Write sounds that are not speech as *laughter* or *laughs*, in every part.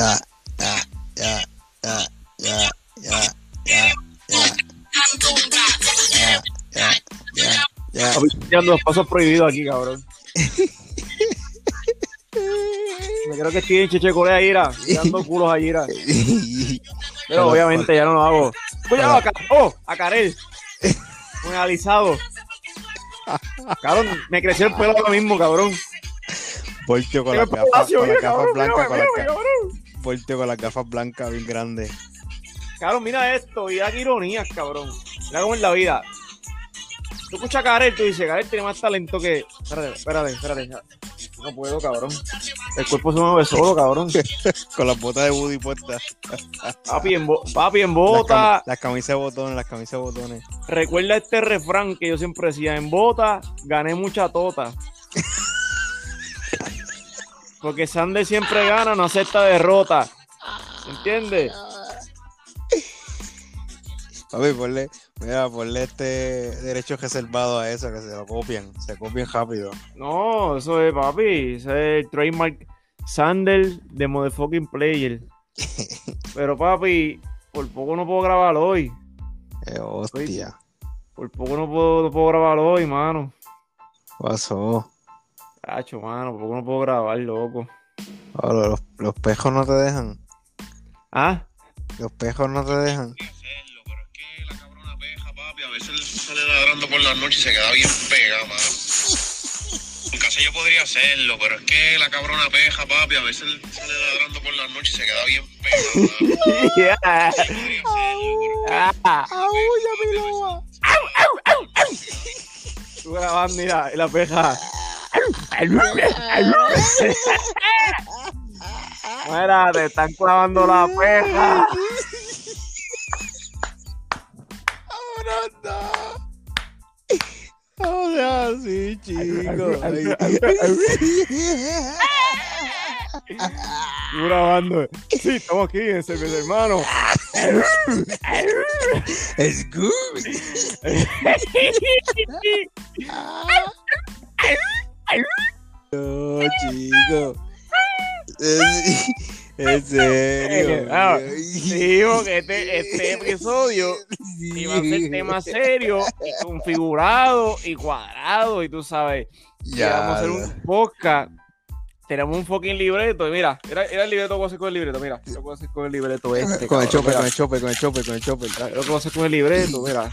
ya, ya, ya, ya, ya, ya, ya, ya. Ya, ya, ya, tirando los pasos prohibidos aquí, cabrón. Me creo que estoy en Cheche Corea, Ira. Dando culos a Ira. Pero obviamente ya no lo hago. Cuidado, acá. ¡Oh! A Karel. Un alisado. Cabrón, me creció el pelo ahora mismo, cabrón. Volteo con con cabrón, blancas, mira, con las mira, con las gafas blancas bien grandes. Cabrón, mira esto. Mira qué ironías, cabrón. Mira cómo es la vida. Tú escuchas a Karel, tú dices, Karel tiene más talento que... Espérate, espérate, espérate. No puedo, cabrón. El cuerpo se mueve solo, cabrón. *laughs* Con las botas de Woody puestas. Papi en, bo- papi en Las, bota. las camisas de botones, las camisas de botones. Recuerda este refrán que yo siempre decía, en bota gané mucha tota. *laughs* Porque Sander siempre gana, no acepta derrota. ¿Entiendes? Papi, ponle, mira, ponle este derecho reservado a eso, que se lo copian, se copian rápido. No, eso es, papi. Ese es el trademark Sander de Motherfucking Player. *laughs* Pero, papi, por poco no puedo grabar hoy. Eh, hostia, Por poco no puedo, no puedo grabar hoy, mano. pasó. Cacho, mano, por poco no puedo grabar, loco. Los, los pejos no te dejan. Ah, Los pejos no te dejan. hacerlo, pero es que la cabrona peja, papi, a veces sale ladrando por la noche y se queda bien pega, mano. En casa yo podría hacerlo, pero es que la cabrona peja, papi, a veces sale ladrando por la noche y se queda bien pega, mano. yeah. *laughs* Yo podría hacerlo, pero Ah. Tú grabando, mira, y la peja. Mira, te están clavando la peja. No seas así, chico. Tú grabando. Sí, estamos aquí en Cerveza Hermano. Es good. *laughs* No, chico. Es- *laughs* En serio. *laughs* Ah, Sí, porque este, este *laughs* episodio iba a ser tema serio y configurado y cuadrado y tú sabes. Y vamos a hacer un podcast. Tenemos un fucking libreto. Y mira, era, era el libreto voy a hacer con el libreto. Mira, lo que voy a hacer con el libreto este. Con el chope, mira. con el chope, con el chope, con el chope. Mira, Lo que voy a hacer con el libreto, mira.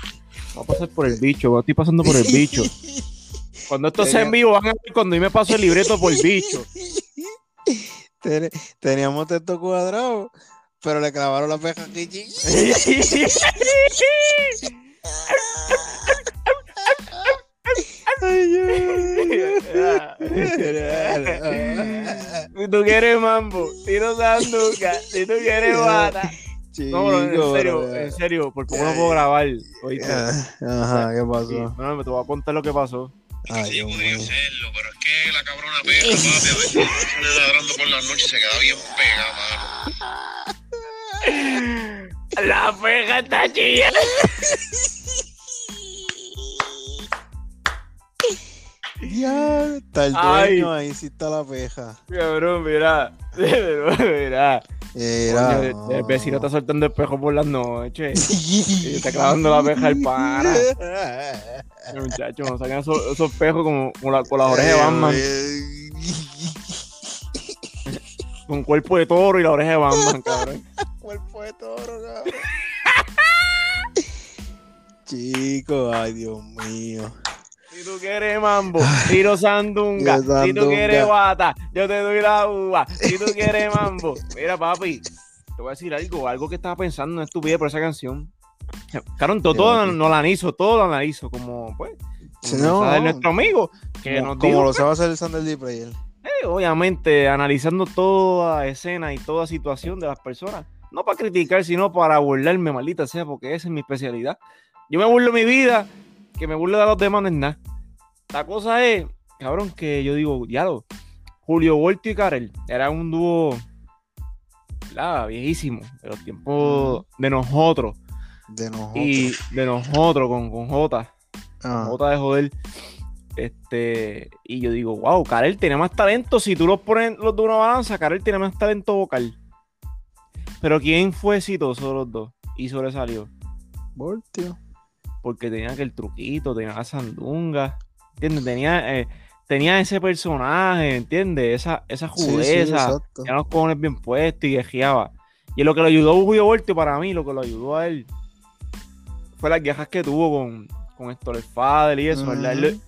Voy a pasar por el bicho, estoy pasando por el bicho. Cuando esto sea en vivo, van a ver cuando yo me paso el libreto por bicho. *laughs* Ten- Teníamos texto cuadrado, pero le clavaron la peja aquí, *laughs* chico. si tú quieres mambo, tiro sanduca, si tú quieres bata. No, bro, en Chico, serio, bro. en serio, por poco no puedo grabar. ¿oíste? Ajá, ¿qué pasó? no, me te voy a contar lo que pasó. Ay, yo Dios podría hacerlo, pero es que la cabrona peja, papi, a veces sale ladrando por la noche y se queda bien pega, mano. La peja está chilla. Ya, está el Ay. dueño, ahí sí está la peja. Cabrón, mira. *laughs* mira. Era. Coño, el vecino está soltando espejo por las noches. *laughs* Y está clavando la peja al pana. *laughs* Muchacho, no sacan esos, esos espejos como, como la- con las orejas de Batman. Con cuerpo de toro y la oreja de Batman, cabrón. *laughs* Cuerpo de toro, cabrón. Chico, ay, Dios mío. Si tú quieres mambo, tiro sandunga. Si tú quieres bata, yo te doy la uva. Si tú quieres mambo. Mira, papi, te voy a decir algo, algo que estaba pensando en estupidez por esa canción. Claro, todo, todo no la analizo, todo lo analizo, como pues. Como no, no. nuestro amigo, que Como, nos como dijo, lo sabe hacer el Sander Player. eh, obviamente, analizando toda escena y toda situación de las personas. No para criticar, sino para burlarme, maldita sea, porque esa es mi especialidad. Yo me burlo mi vida, que me burlo de los demás no es nada. La cosa es, cabrón, que yo digo, ya lo, Julio Voltio y Karel era un dúo, ¿verdad? viejísimo, de los tiempos de nosotros, De nosotros. y de nosotros con, con J. Ah, Jota de joder. Este, y yo digo, wow, Karel tiene más talento. Si tú los pones los de una balanza, Karel tiene más talento vocal. Pero ¿quién fue exitoso de los dos y sobresalió? Voltio. Porque tenía aquel truquito, tenía la sandunga, ¿entiendes? Tenía, eh, tenía ese personaje, ¿entiendes? Esa, esa Sí, sí, judeza, exacto. tenía los cojones bien puestos y guejeaba. Y lo que lo ayudó a Julio Voltio para mí, lo que lo ayudó a él, fue las guerras que tuvo con, con Héctor el Fader y eso, Ujú.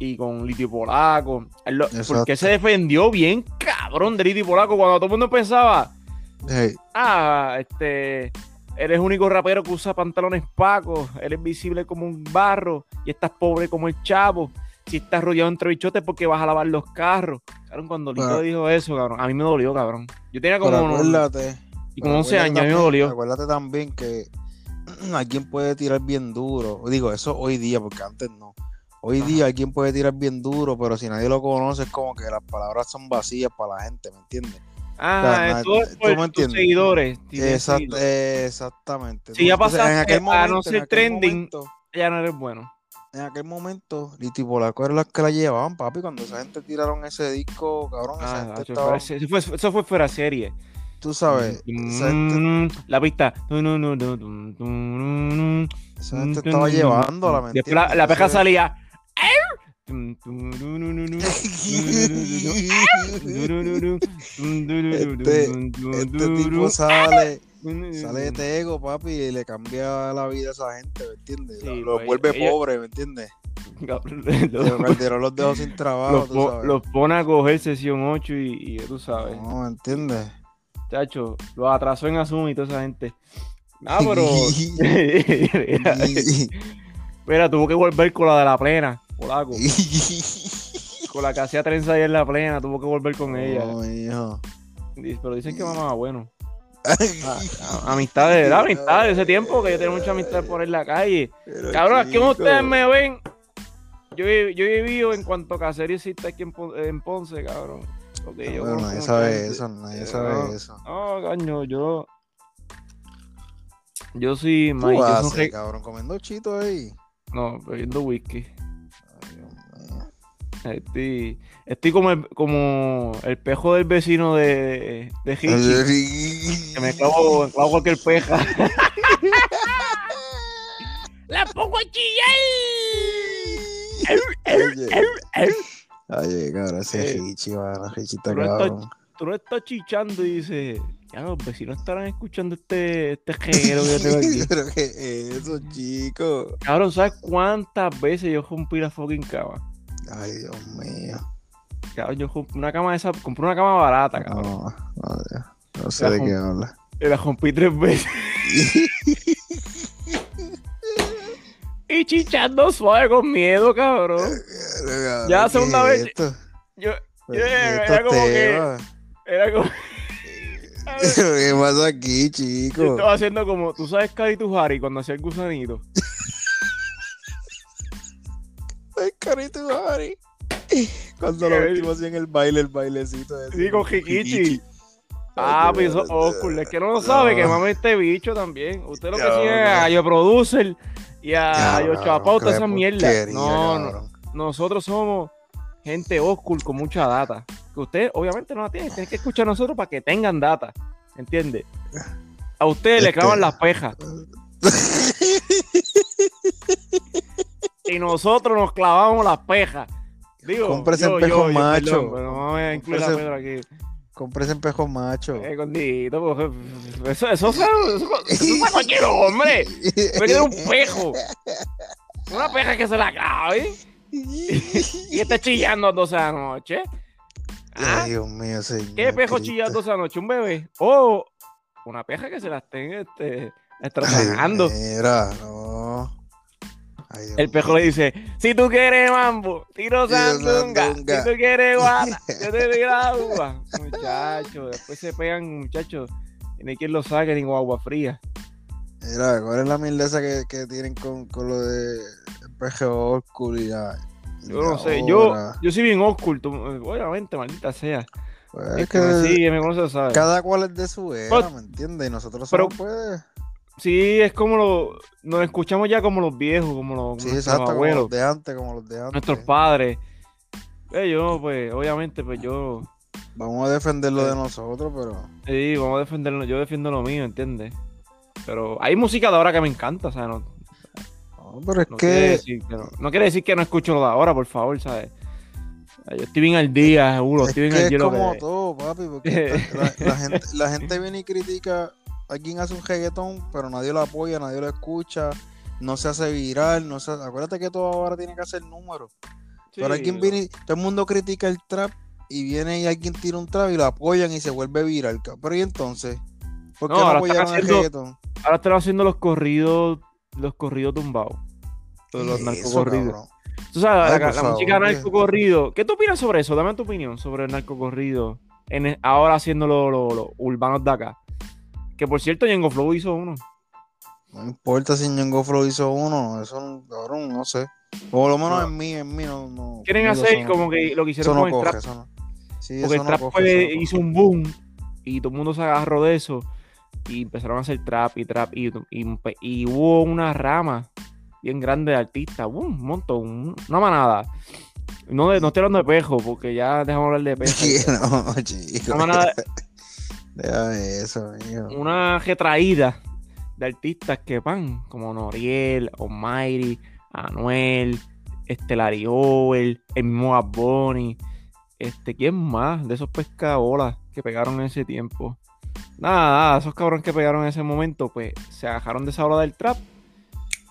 y con Litio Polaco. Él lo- Exacto. porque se defendió bien cabrón de Litio Polaco cuando todo el mundo pensaba, Hey, ah, este, eres el único rapero que usa pantalones pacos, eres visible como un barro y estás pobre como el chavo. Si estás rodeado entre bichotes porque vas a lavar los carros. Cabrón, cuando Lito Pero- dijo eso, cabrón, a mí me dolió, cabrón. Yo tenía como, acuérdate. y como pero 11 años, a mí me también- dolió. Acuérdate también que *clears throat* alguien puede tirar bien duro. Digo, eso hoy día, porque antes no. Hoy Ajá. día alguien puede tirar bien duro, pero si nadie lo conoce, es como que las palabras son vacías para la gente, ¿me entiendes? Ah, na- es tú por tus entiendes. seguidores. Exact- exactamente. Si ya Entonces, pasaste a no ser trending. momento- Ya no eres bueno. en aquel momento, Liti Polaco era las que la llevaban, papi. Cuando esa gente tiraron ese disco, cabrón, esa Ah, gente estaba, eso fue- eso fue fuera serie. tú sabes, gente, Mm, La pista. Esa gente Mm, estaba mm, llevándola, ¿me Después la, la peja Entonces- salía. Este- Este tipo sale, sale de Tego, papi, y le cambia la vida a esa gente, ¿me entiendes? Sí, Lo- los pues, vuelve ella- pobre, ¿me entiendes? Pero Calderón *laughs* los dejó sin trabajo, Los, tú po- sabes. los pone a coger sesión 8 y, y tú sabes, No, ¿me entiendes? chacho, los atrasó en Azul y toda esa gente. Ah, pero. *laughs* *laughs* mira, tuvo que volver con la de la plena, polaco. *laughs* Con la que hacía trenza ahí en la plena, tuvo que volver con ella. No, hijo. Pero dicen que mamá bueno. *laughs* Ah, a- Amistad de verdad, amistad de ese tiempo que yo tenía mucha amistad por en la calle. Pero, Cabrón, aquí chico. ustedes me ven, yo, he- yo he vivido en cuanto caserío existe aquí en, Pon- en Ponce, cabrón. Porque yo Bueno, conozco nadie sabe eso, nadie sabe no. eso. No, caño, yo. Yo sí, ¿Qué man, tú yo haces, soy re- cabrón? Comiendo chito ahí. No, bebiendo whisky. Estoy, estoy como, el, como el pejo del vecino de, de Hitchi. *laughs* Que me clavo, clavo cualquier peja. ¡La pongo a chillar! Oye, oye, cabrón, ese Eh, mano, está esto- cabrón. Tú no estás chichando y dices, ya los vecinos estarán escuchando este, este género que yo tengo aquí. *laughs* Pero que eso, chico. Cabrón, ¿sabes cuántas veces yo rompí la fucking cama? Ay, Dios mío. Cabrón, yo rompí una cama de esa, compré una cama barata, cabrón. No, no, no sé La de qué habla. Y la rompí tres veces. *laughs* y chichando suave con miedo, cabrón. Ya segunda ¿Qué es vez- esto? Yo, ¿Qué era como que- era como. ¿Qué pasa aquí, Yo chico? estaba haciendo como, tú sabes, Cari tu Harry, cuando hacía el gusanito. *laughs* Ay, carito, Harry. *laughs* Cuando lo último hacían el baile, el bailecito ese. Sí, con Jiquichi. Ah, pues eso Oscar. Es que no lo sabe, que mame este bicho también. Usted lo que Cabrón. tiene a Yo Producer y a Yo Chapao, toda esa mierda. No, no. Nosotros somos gente Oscar con mucha data. Que usted obviamente no la tiene. Tiene que escuchar a nosotros para que tengan data. ¿Entiende? A ustedes le Este- clavan las pejas. *laughs* Y nosotros nos clavamos las pejas. Digo, Cómprese yo, espejo yo, yo, macho. perdón, pero no me voy a incluir a Cómprese- Pedro aquí. Compré ese espejo macho. Eh, condito, eso, eso, eso, eso, *laughs* cualquier hombre. Me queda un pejo. *laughs* Una peja que se la acabe. Y está chillando a 12 de la noche. ¿Ah? Ay, Dios mío, señor. ¿Qué pejo Cristo. chilla a 12 de la noche? ¿Un bebé? O una peja que se la estén este, Ay, estrafagando. Mira, no. Ay, El pejo le dice, si tú quieres mambo, tiro sandunga. Si tú quieres guata, *laughs* yo te doy la uva. Muchachos, después se pegan, muchachos. Hay quien lo saque ni con agua fría. Mira, ¿cuál es la mierda esa que, que tienen con, con lo de PGO Oscuro y la. y Yo no sé, yo, yo soy bien oculto, obviamente, maldita sea. Pues es que me que sigue, me conoce, sabe. cada cual es de su era, ¿me entiendes? Y nosotros pero- somos, pues. Sí, es como lo, nos escuchamos ya como los viejos, como los, Sí, exacto, como abuelos, los de antes, como los de antes. nuestros padres. Eh, yo, pues, obviamente, pues yo Vamos a defender lo de nosotros, pero. Sí, vamos a defenderlo. Yo defiendo lo mío, ¿entiendes? Pero hay música de ahora que me encanta, o sea, no, No, pero es no quiere que. decir que no, no quiere decir que no escucho lo de ahora, por favor, ¿sabes? Yo estoy bien al día, seguro, Es estoy bien que al día. como que- todo, papi, porque *laughs* la, la gente, la gente viene y critica, alguien hace un reggaetón, pero nadie lo apoya, nadie lo escucha, no se hace viral, no se, acuérdate que todo ahora tiene que hacer números. pero alguien viene, todo el mundo critica el trap y viene y alguien tira un trap y lo apoyan y se vuelve viral. Pero y entonces, ¿por qué No, no, apoyaron el reggaetón? Ahora están haciendo los corridos, los corridos tumbados. Los, narcocorridos. cabrón. Tú sabes, Ay, la, la favor, música narcocorrido. ¿Qué tú opinas sobre eso? Dame tu opinión sobre el narcocorrido. En el- ahora haciendo los los urbanos de acá. Que por cierto, Yengo Flow hizo uno. No importa si Ñengo Flow hizo uno, eso cabrón, no sé. Por lo menos No. en mí, en mí no. no Quieren hacer no- como que lo que hicieron con el coge, trap. Sí, Porque el trap coge, hizo un boom y todo el mundo se agarró de eso y empezaron a hacer trap y trap y, y, y hubo una rama bien grande de artistas, un montón, un- una manada. No, de- no estoy hablando de pejo porque ya dejamos hablar de pejo. Sí, *laughs* no, chico. Una manada, Déjame eso, una retraída de artistas que van, como Noriel, Almighty, Anuel, este Larry Over, el mismo Bad Bunny, este, ¿quién más? De esos pescabolas que pegaron en ese tiempo. Nada, nada, esos cabrones que pegaron en ese momento, pues se agarraron de esa ola del trap.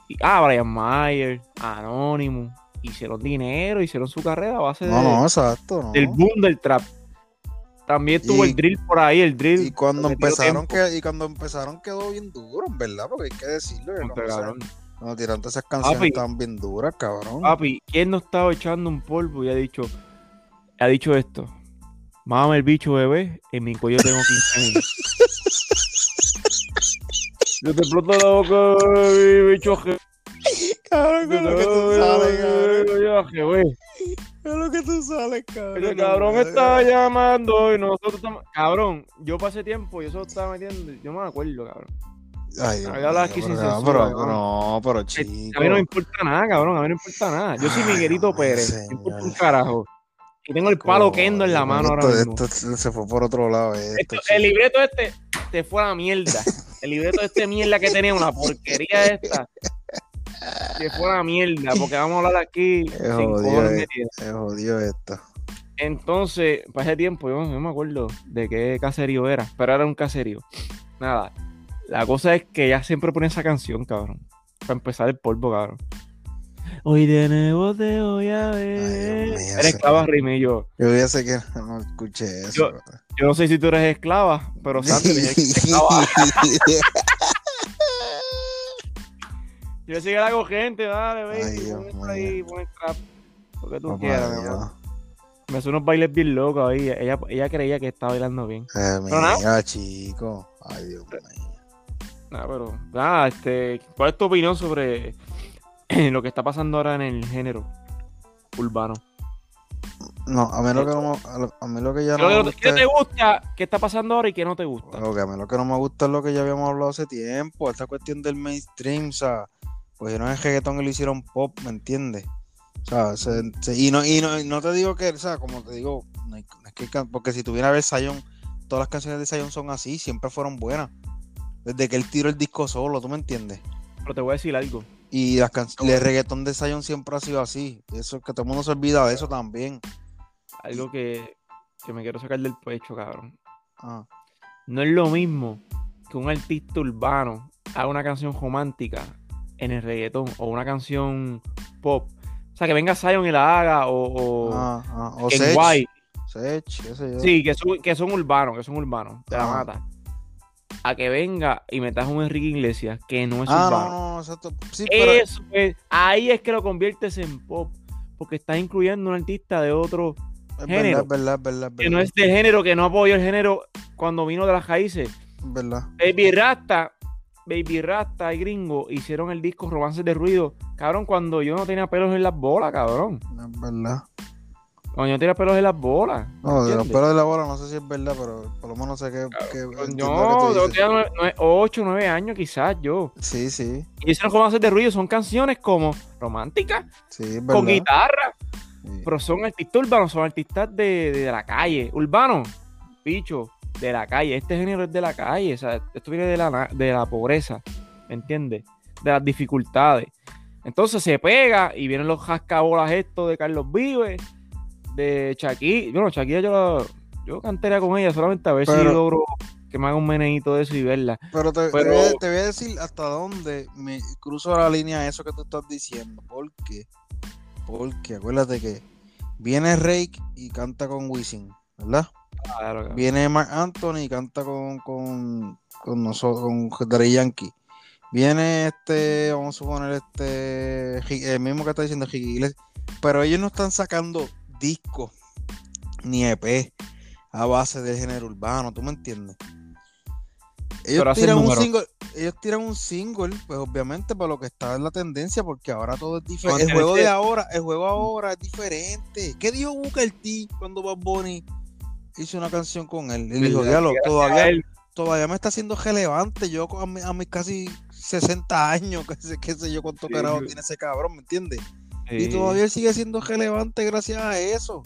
Y, ah, Brian Mayer, Anonymous, hicieron dinero, hicieron su carrera a base No, de- no, exacto, no. del boom del trap. También tuvo Y- el drill por ahí, el drill. Y cuando empezaron, que, y cuando empezaron quedó bien duro, en verdad, porque hay que decirlo. tiraron todas esas canciones Papi. estaban bien duras, cabrón. Papi, ¿quién no estaba echando un polvo y ha dicho, ha dicho esto? Mámame el bicho, bebé, en mi cuello tengo 15 años. *laughs* Yo te exploto la boca, mi bicho, Cabrón, con lo que tú sales, cabrón. Ya, je, güey. Con lo que tú sales, cabrón. No cabrón estaba llamando y nosotros estamos... Cabrón, yo pasé tiempo y eso estaba metiendo, yo me acuerdo, cabrón. Ay, A mío, aquí pero, sin censura, pero, cabrón. no, pero A chico. mí no me importa nada, cabrón, a mí no me importa nada. Yo soy Ay, Miguelito Pérez, me importa un carajo. Y tengo el palo Kendo en la Coño, mano ahora mismo. esto se fue por otro lado. Esto, Esto- chico. el libreto este te fue a la mierda. El libreto este mierda que tenía una porquería esta. *laughs* Que fue a la mierda, porque vamos a hablar aquí *laughs* Es sin jodido, eh. metidos. Se jodió esto. Entonces, para ese tiempo, yo no me acuerdo de qué caserío era, pero era un caserío. Nada. La cosa es que ella siempre pone esa canción, cabrón. Para empezar el polvo, cabrón. Hoy de nuevo te voy a ver. Mío, Eres esclava, Rime, yo. Yo ya sé que no escuché eso. Yo- Yo no sé si tú eres esclava, pero *laughs* Santi es *laughs* esclava. Yo sé que la hago gente, dale, baby. Pon ahí, pon el trap. Lo que tú Papá quieras, mi Dios. Me hace unos bailes bien locos ahí. Ella, ella creía que estaba bailando bien. Eh, Pero nada. chico. Ay, Dios mío. Nada, pero. Nada, este. ¿Cuál es tu opinión sobre *clears throat* lo que está pasando ahora en el género urbano? No, a mí lo que, no me, a mí lo que ya ¿Qué, no me gusta qué te gusta? ¿Qué está pasando ahora y qué no te gusta? Lo que a mí lo que no me gusta es lo que ya habíamos hablado hace tiempo, esta cuestión del mainstream, o sea, cogieron el reggaetón y lo hicieron pop, ¿me entiendes? O sea, se- se- y, no, y, no, y no te digo que, o sea, como te digo, no hay- no es que, porque si tuviera a ver Zion, todas las canciones de Zion son así, siempre fueron buenas. Desde que él tiró el disco solo, ¿tú me entiendes? Pero te voy a decir algo. Y las el reggaetón de Zion siempre ha sido así. Eso que todo el mundo se olvida de eso también. Algo que, que me quiero sacar del pecho, cabrón. Ah, No es lo mismo que un artista urbano haga una canción romántica en el reggaetón o una canción pop. O sea, que venga Zion y la haga o, o ah, ah, O Ken Sech, White. Sech, qué sé yo. Sí, que son, que son urbanos, que son urbanos, de la Ah. mata. A que venga y metas un Enrique Iglesias que no es Ah, urbano. no, no, exacto. Sí, pero, Eso es, ahí es que lo conviertes en pop. Porque estás incluyendo un artista de otro Es género. verdad, es verdad, es verdad. es que no verdad, es del género, que no apoyó el género cuando vino de las raíces. es verdad. Baby Rasta, Baby Rasta y Gringo hicieron el disco Romances de Ruido. Cabrón, cuando yo no tenía pelos en las bolas, cabrón. Es verdad. Cuando yo no tenía pelos en las bolas. No, de los pelos de la bola no sé si es verdad, pero por lo menos sé que. que No, yo tenía nueve- nueve- ocho, nueve años quizás yo. Sí, sí, Y hicieron Romances de Ruido son canciones como románticas, sí, con guitarra. Sí. Pero son artistas urbanos, son artistas de, de la calle. Urbano, bicho, de la calle. Este género es de la calle. O sea, esto viene de la, de la pobreza. ¿Me entiendes? De las dificultades. Entonces se pega y vienen los jascabolas estos de Carlos Vives, de Shakira. Bueno, Shakira yo, yo cantaría con ella solamente a ver si logro que me haga un meneíto de eso y verla. Pero te, voy a, te voy a decir hasta dónde me cruzo la línea de eso que tú estás diciendo. ¿Por qué? Porque acuérdate que viene Rake y canta con Wisin, ¿verdad? Claro. Viene Mark Anthony y canta con, con, con nosotros, con Daddy Yankee. Viene este, vamos a suponer este, el mismo que está diciendo Ricky. Pero ellos no están sacando discos ni EP a base del género urbano, ¿tú me entiendes? Ellos tiran un single, ellos tiran un single, pues obviamente para lo que está en la tendencia, porque ahora todo es diferente. El juego de ahora, el juego ahora es diferente. ¿Qué dijo Booker T cuando Bad Bunny hizo una canción con él? Él dijo, diablo, todavía, todavía me está haciendo relevante. Yo a, mi- a mis casi 60 años, *laughs* qué sé, qué sé yo cuánto Sí. carajo tiene ese cabrón, ¿me entiendes? Y todavía él sigue siendo relevante gracias a eso.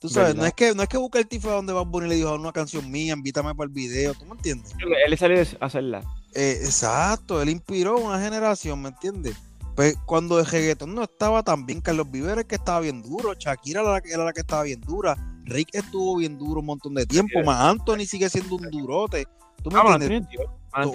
Tú sabes, no es que no es que Booker T fue a donde Bad Bunny le dijo una canción mía, invítame para el video, ¿tú me entiendes? Él, salió a hacerla. Eh, exacto, él inspiró una generación, ¿me entiendes? Pues cuando el reggaetón no estaba tan bien, Carlos Viveres que estaba bien duro, Shakira era la, que- era la que estaba bien dura, Rick estuvo bien duro un montón de tiempo, Sí. más Anthony sigue siendo un durote. ¿Tú me Ah, entiendes?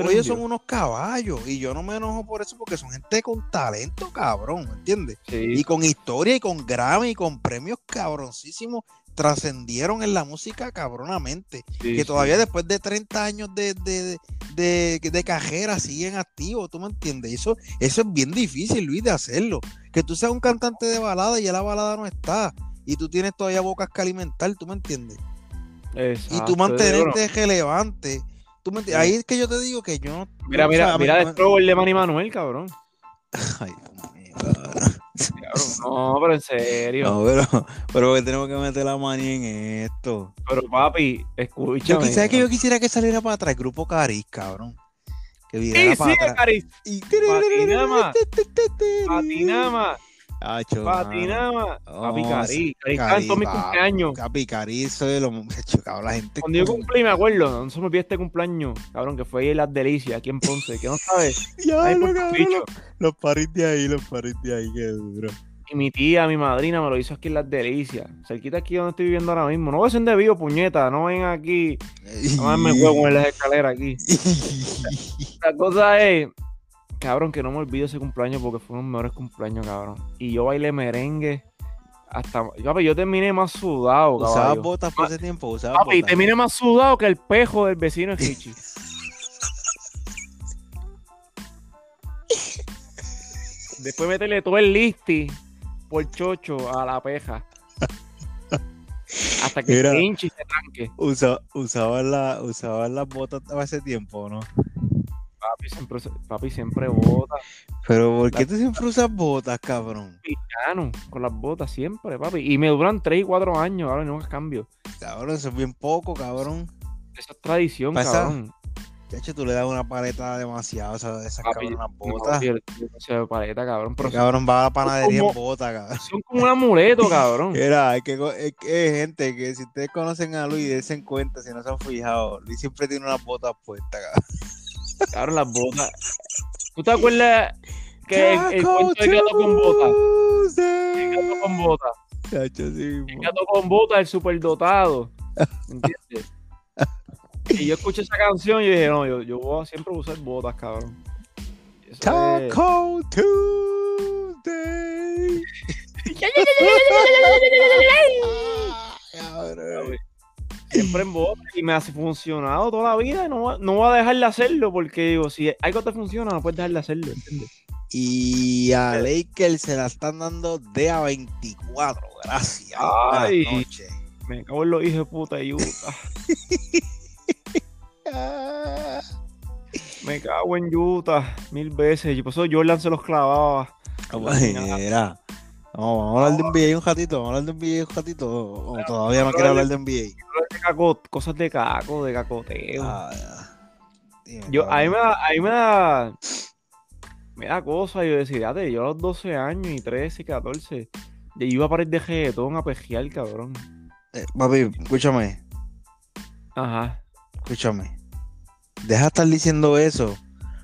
Ellos son unos caballos y yo no me enojo por eso porque son gente con talento, cabrón, ¿me entiendes? Sí. Y con historia y con Grammy y con premios cabroncísimos trascendieron en la música cabronamente sí, que sí. todavía después de 30 años de, de, de, de carrera siguen activos, ¿tú me entiendes? Eso, eso es bien difícil, Luis, de hacerlo. Que tú seas un cantante de balada y ya la balada no está. Y tú tienes todavía bocas que alimentar, ¿tú me entiendes? y tú mantenerte bueno, relevante. ¿tú me entiendes? Sí. Ahí es que yo te digo que yo no... Mira, o mira, sea, mira el de Manny Manuel, cabrón. Ay, Dios mío, cabrón. Cabrón, No, pero en serio. No, pero, pero que tenemos que meter la manía en esto. Pero papi, Yo escúchame. quisiera que yo quisiera que saliera para atrás el grupo Cariz, cabrón. Que Sí, viniera sí, para atrás. Cari. Y... Patinama. Patinama. Chacho, mano. Patinama. Papi, No, Cari. sí, Cari Cari, canto mi va. cumpleaños. Cari, eso de muchachos, cabrón, la gente. Cuando yo cumplí, me acuerdo, no se me olvide este cumpleaños, cabrón, que fue ahí en Las Delicias, aquí en Ponce, que no sabes. *laughs* Ya, lo, cabrón, los, los paris de ahí, los paris de ahí, qué duro. Y mi tía, mi madrina, me lo hizo aquí en Las Delicias. Cerquita aquí donde estoy viviendo ahora mismo. No voy a ser de vivo, puñeta. No ven aquí. No me huevo en las escaleras aquí. *laughs* La cosa es, cabrón, que no me olvido ese cumpleaños porque fue uno de los mejores cumpleaños, cabrón. Y yo bailé merengue hasta. Papi, yo terminé más sudado, Usaba caballo. botas por ese tiempo, usaba Papi, botas. terminé más sudado que el pejo del vecino de. Después meterle todo el listi por chocho a la peja. Hasta que Mira. y se tranque. Usa, usaban la, usaban las botas a ese tiempo, ¿no? Papi siempre, papi siempre bota. Pero ¿por qué tú siempre usas botas, cabrón? Picano, con las botas siempre, papi. Y me duran 3 y 4 años, ahora nunca cambio. Cabrón, eso es bien poco, cabrón. Esa es tradición, Pasa- cabrón. Chacho, tú le das una paleta demasiado a esas, esas Papi, cabronas botas. tío, no paleta, cabrón. Pero cabrón va a la panadería como- en botas, cabrón. son como un amuleto, cabrón. *laughs* Mira, es que, es que es gente que si ustedes conocen a Luis, dense en cuenta, si no se han fijado, Luis siempre tiene unas botas puestas, cabrón. Cabrón, las botas. ¿Tú te acuerdas que el, el cuento del gato con botas? El gato con botas. El gato con botas, el superdotado. ¿Entiendes? Y yo escuché esa canción y dije, no, yo, yo voy a siempre usar botas, cabrón. Eso es- Taco Tuesday. Siempre en botas y me ha funcionado toda la vida y no, va- no voy a dejar de hacerlo porque digo, si algo te funciona, no puedes dejar de hacerlo, ¿entiendes? Y a Lakers se la están dando de a 24. Gracias. Ay. Buenas noches. Me cago en los hijos de puta de Utah. *laughs* Ah. Me cago en Utah mil veces. Y por eso Jordan se los clavaba. Mira. Vamos, vamos a hablar de NBA un ratito. Vamos a hablar de NBA un ratito. O todavía no quiero hablar de NBA. Caco- cosas de caco, de cacoteo. Ah. Dime, yo, a mí me da, a mí me da, me da cosa. Yo decía, "Ate, yo a los 12 años y 13, 14, Yo iba a parar de reggaetón a pejear, cabrón. Eh, papi, escúchame, Ajá. escúchame. Deja de estar diciendo eso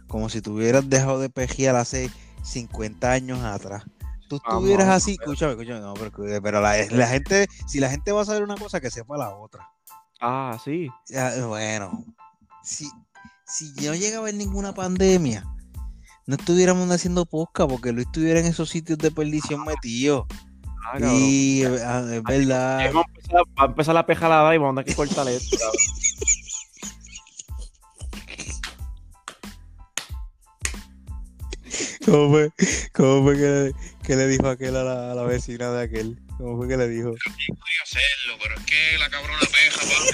como si tuvieras dejado de pejear hace 50 años atrás. Tú Vamos, estuvieras así, escúchame, escúchame, no, pero, pero la, la gente, si la gente va a saber una cosa, que sepa la otra. Ah, sí. Ya, bueno, si, si no llega a haber ninguna pandemia, no estuviéramos haciendo posca porque Luis estuviera en esos sitios de perdición metido. Ah. Y eh, ah, es verdad. Vamos a empezar, va a empezar la peja ladra y vamos a tener que cortarle esto. *laughs* ¿Cómo fue, cómo fue que, le, que le dijo aquel a la, a la vecina de aquel? ¿Cómo fue que le dijo? podría hacerlo, pero es que la cabrona peja, papi,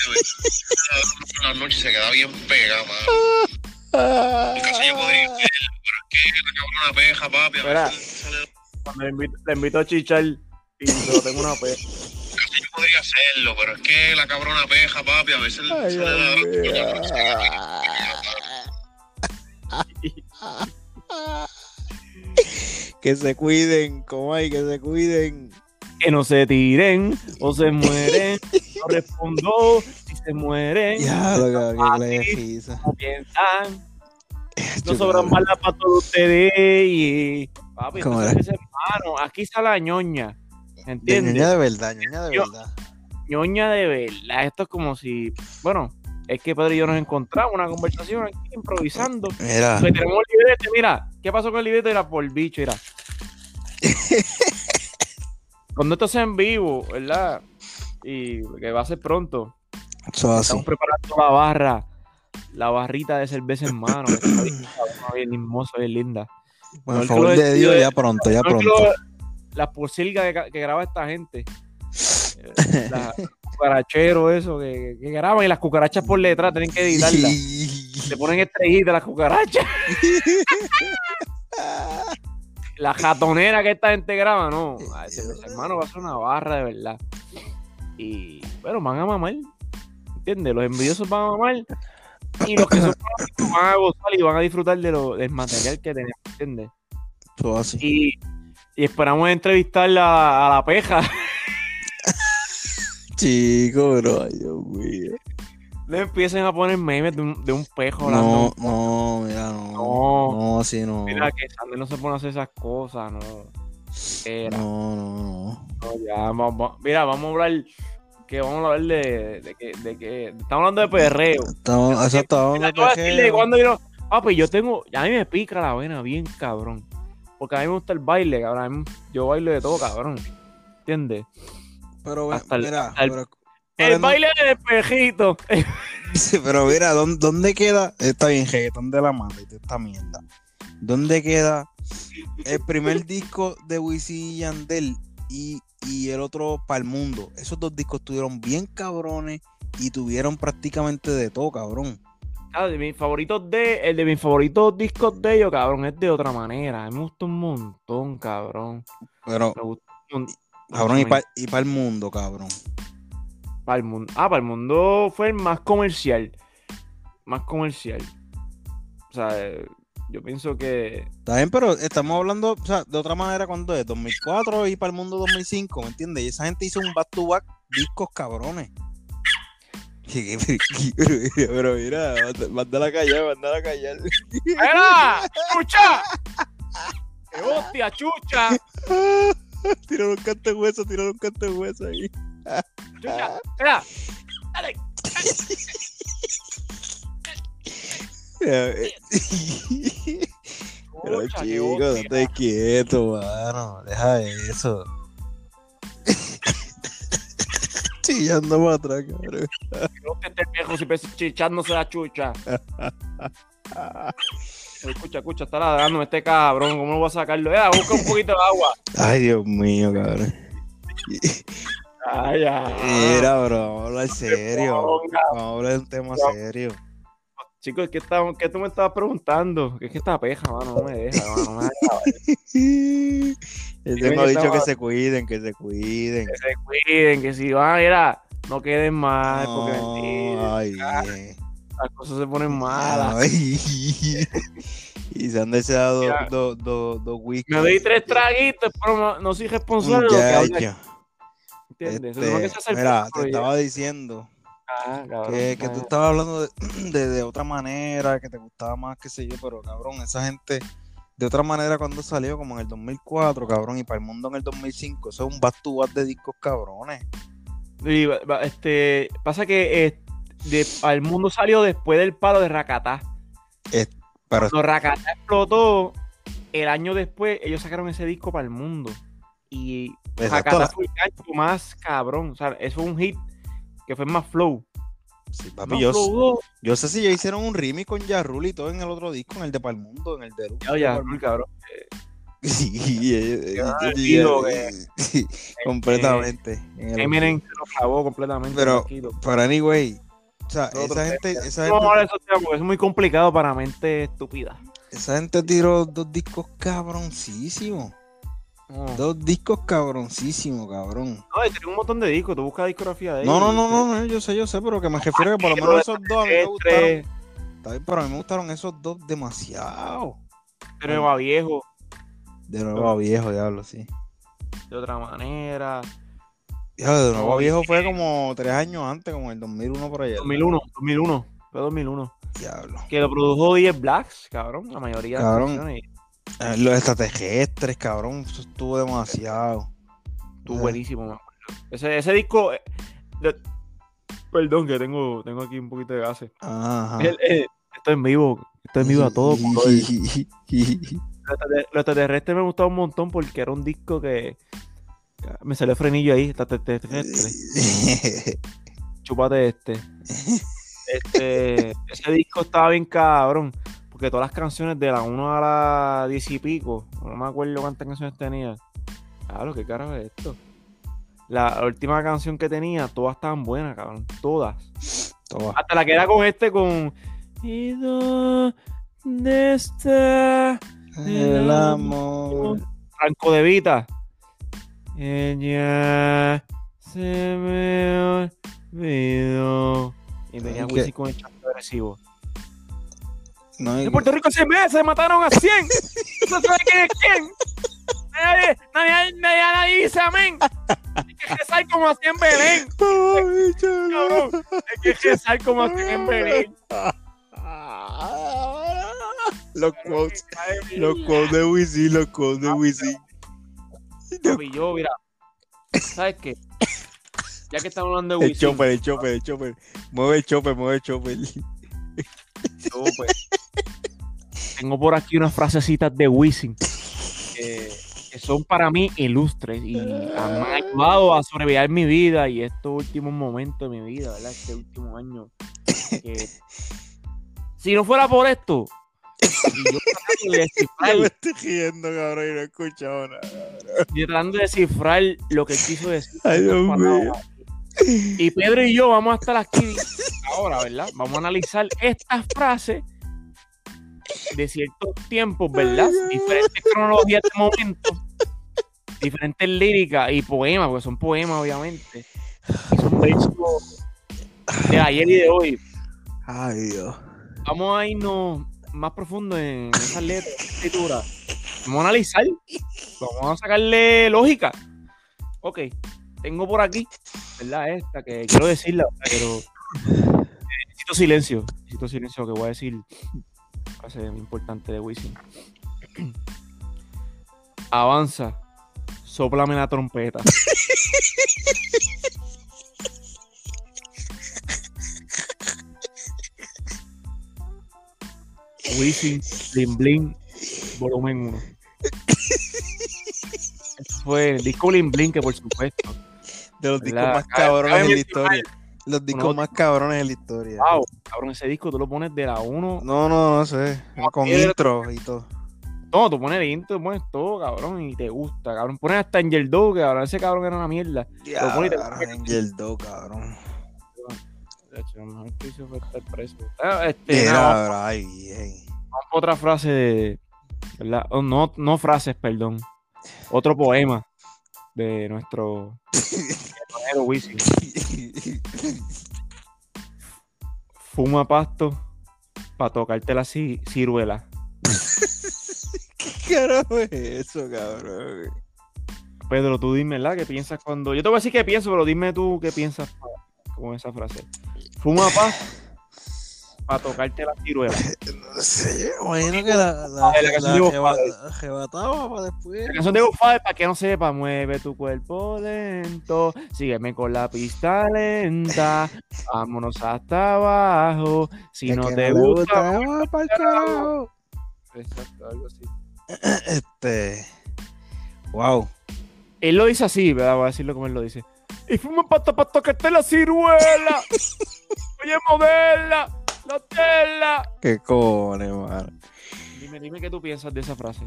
por las *laughs* noches y se queda bien pega, mano. En casa yo podría hacerlo, pero es que la cabrona peja, papi, a Espera. veces sale Cuando le invito, le invito a chichar y yo tengo una pe. En casa yo podría hacerlo, pero es que la cabrona peja, papi, a veces sale ladrando por las noches y se pega, mano. Que se cuiden, como hay, que se cuiden. Que no se tiren o se mueren. *laughs* No respondo si se mueren. Ya, lo que, que le Así. risa. No piensan. No sobran balas para todos ustedes. Y, papi, ¿Cómo esto era? es hermano. Aquí está la ñoña. De ¿Entiendes? ñoña de verdad, ñoña de Yo- verdad. ñoña de verdad. Esto es como si, bueno, es que Pedro y yo nos encontramos una conversación aquí improvisando. Mira, Que tenemos el librete, mira, ¿qué pasó con el librete? Era por bicho, mira. *laughs* Cuando esto sea en vivo, ¿verdad? Y que va a ser pronto. eso así. Estamos preparando la barra, la barrita de cerveza en mano. que está bien, hermosa, bien linda. Bueno, el por favor de Dios, ya pronto, ya pronto. Las pursilgas que, que graba esta gente. *laughs* Eh, la- cucarachero, eso, que, que graban y las cucarachas por detrás tienen que editarlas. Le ponen estrellitas las cucarachas. *laughs* La jatonera que esta gente graba, no. A ese- ese hermano va a ser una barra de verdad. Y bueno, van a mamar. ¿Entiendes? Los envidiosos van a mamar. Y los que son *coughs* van a gozar y van a disfrutar de lo, del material que tenemos, ¿entiendes? Todo así. Y, y esperamos entrevistar a, a la peja. Chico, bro, ay, Dios mío. Le empiecen a poner memes de un, de un pejo hablando. No, no, mira, no. No. No, así no. Mira que Sander no se pone a hacer esas cosas, no. Era. No, no, no. No, ya, vamos, mira, vamos a hablar. Que vamos a hablar de, de que, de que estamos hablando de perreo. Estamos, voy a decirle pejeo. cuando yo, papi, yo tengo, a mí me pica la vena bien cabrón. Porque a mí me gusta el baile, cabrón. Yo bailo de todo, cabrón. ¿Entiendes? Pero, hasta mira, el- pero, El pero no- baile del espejito. *laughs* Sí, pero mira, ¿dónde, dónde queda? Está bien, reggaetón de la y toda esta mierda. ¿Dónde queda el primer *laughs* disco de Wisin y Yandel y, y el otro para el mundo? Esos dos discos estuvieron bien cabrones y tuvieron prácticamente de todo, cabrón. Ah, de mis favoritos de, el de mis favoritos discos de ellos, cabrón, es de otra manera. Me gusta un montón, cabrón. Pero, Me gusta un montón. Cabrón, y para y pa el mundo, cabrón. Para el mundo. Ah, para el mundo fue el más comercial. Más comercial. O sea, eh, yo pienso que. Está bien, pero estamos hablando, o sea, de otra manera, cuando es? 2004 y para el mundo 2005, ¿me entiendes? Y esa gente hizo un back-to-back discos cabrones. *laughs* pero, mira, manda- mándala a callar, mándala a callar. ¡Era! ¡Chucha! *laughs* ¡Qué hostia, chucha! *laughs* *laughs* tiraron un canto de hueso, tiraron un canto de hueso ahí. ¡Chucha! ¡Era! ¡Dale! Eh, *laughs* Pero chico, hostia. estate quieto, mano. Deja eso. *laughs* Chillando para atrás, cabrón. Hostia este viejo si pesa chichándose la chucha. Escucha, escucha, está ladrando este cabrón. ¿Cómo lo voy a sacarlo? Era, busca un poquito de agua. Ay, Dios mío, cabrón. Ay, ya. Mira, bro, vamos a hablar serio. Ponga. Vamos a hablar de un tema serio. Chicos, ¿qué, está- qué tú me estabas preguntando? Que es que esta peja, mano, no me deja, mano, no me deja. *laughs* Yo tengo dicho estaba- que se cuiden, que se cuiden. Que se cuiden, que si van, mira, no queden mal, porque No, mentira, ay, bien. Las cosas se ponen malas. Ay. *laughs* Y se han deseado dos, dos whisky. Me doy tres traguitos, pero no, soy responsable de lo que. Muchacho, ¿Entiendes? este, que se mira, te ya. estaba diciendo Ah, cabrón, que, que tú estabas hablando de, *clears throat* de, de otra manera, que te gustaba más, qué sé yo, pero cabrón, esa gente de otra manera cuando salió, como en el 2004, cabrón, y para el mundo en el 2005, eso es un back to back de discos cabrones. Y, este, pasa que eh, de, al mundo salió después del palo de Rakatá. Pero Cuando Rakatá explotó, el año después ellos sacaron ese disco para el mundo. Y exacto, Rakatá la- fue el gancho más cabrón. O sea, eso fue un hit que fue más flow. sí, papi, Más yo, flow yo sé si ya hicieron un remix con Yarrul y todo en el otro disco, en el de Palmundo, en el de Ya, ya, Rul, cabrón. Sí, eh, eh, eh, completamente. Eminem se lo clavó completamente. Pero-. Pero anyway, o sea, esa gente, esa a porque es muy complicado para mente estúpida. esa gente tiró dos discos cabroncísimos. Dos discos cabroncísimos, cabrón. no y tiene un montón de discos. Tú buscas discografía de No, ellos. no, no, no, no, yo sé, yo sé, pero que me refiero que por lo *laughs* menos esos dos a mí me gustaron. Este, Está bien, pero a mí me gustaron esos dos demasiado. de Nueva Viejo, De nuevo a viejo, diablo, sí. de otra manera. De nuevo viejo fue como tres años antes, como el 2001 por allá. 2001, 2001. Fue 2001. Diablo. Que lo produjo 10 Blacks, cabrón. La mayoría Cabrón. de las. Eh, Los extraterrestres, cabrón, eso estuvo demasiado. Estuvo Eh. buenísimo, me acuerdo. Ese, ese disco. eh, de- Perdón, que tengo, tengo aquí un poquito de gases. Ajá. El- eh, esto en vivo. Esto en vivo a todo. *laughs* Los extraterrestres me gustaba un montón porque era un disco que. Me salió frenillo ahí. *laughs* Chúpate este. Este. *laughs* Ese disco estaba bien cabrón. Porque todas las canciones de la 1 a la 10 y pico. No me acuerdo cuántas canciones tenía. Claro, ¿qué carajo es esto? La última canción que tenía, todas estaban buenas, cabrón. Todas. Hasta la que era con este, con. ¿Y dónde está El amor. Franco de Vita? Ella se me olvidó. Y tenía ¿Y qué? Wisin con el chanto agresivo. No En Puerto Rico seis meses mataron a 100. ¿No *laughs* sabe quién es quién? Nadie, nadie, nadie, nadie dice amén. Hay que rezar como así en Belén. *laughs* Cabrón. Hay que rezar como así en Belén. Los quotes, los quotes de Wisin, los quotes de Wisin. Papi, yo, mira. ¿Sabes qué? Ya que estamos hablando de El Wisin, chopper, el chopper, el chopper. Mueve el chopper, mueve el chopper. yo, pues, tengo por aquí unas frasecitas de Wisin que, que son para mí ilustres y me han ayudado a sobrevivir mi vida y estos últimos momentos de mi vida, ¿verdad? Este último año. que- si no fuera por esto, y yo tratando de *laughs* descifrar, me estoy riendo, cabrón, y no nada. y tratando de descifrar lo que quiso decir. Ay, Dios con mío. palabras. Y Pedro y yo vamos a estar aquí ahora, ¿verdad? Vamos a analizar estas frases de ciertos tiempos, ¿verdad? Diferentes cronologías de momentos, diferentes líricas y poemas, porque son poemas, obviamente. Y son versos de ayer y de hoy. Ay, Dios. Vamos a irnos más profundo en esas letras, escritura. *laughs* Vamos a analizar. Vamos a sacarle lógica. Ok, tengo por aquí, ¿verdad? Esta que quiero decirla, pero necesito silencio. Necesito silencio que voy a decir. Frase importante de Wisin. *clears throat* Avanza. Sóplame la trompeta. *laughs* Wisin, Bling Bling, volumen 1. *laughs* Fue el disco Bling Bling, que por supuesto. De los discos más cabrones en la historia. Los discos más cabrones en la historia. Wow, cabrón, ese disco tú lo pones de la 1. No, no, no sé. Con piedra. intro y todo. No, tú pones el intro, pones todo, cabrón, y te gusta, cabrón. Pones hasta Angel Dog, que ahora ese cabrón era una mierda. Ya, pone y te- Angel Dog, cabrón. Que hizo fue estar preso. Ah, este, nada, ay, bien. otra frase de. ¿verdad? Oh, no, no frases, perdón. Otro poema de nuestro. Wisin. *laughs* Fuma pasto para tocarte la ci- ciruela. *laughs* carajo es eso, cabrón? Pedro, tú dime, ¿verdad? ¿Qué piensas cuando.? Yo te voy a decir qué pienso, pero dime tú qué piensas con esa frase. Fuma paz para tocarte la ciruela. *laughs* No sé, imagino que la, la, la canción de arrebataba para después. La canción de Godfather, para que no sepa, mueve tu cuerpo lento, sígueme con la pista lenta, *laughs* vámonos hasta abajo, si no te le gusta. vamos pa'l carajo. Exacto, algo así. *clears throat* Este. Wow. Él lo dice así, ¿verdad? Voy a decirlo como él lo dice. Y fuma para pa tocarte la ciruela. *laughs* Oye, moverla, la tela. Qué cojones, mano. Dime, dime qué tú piensas de esa frase.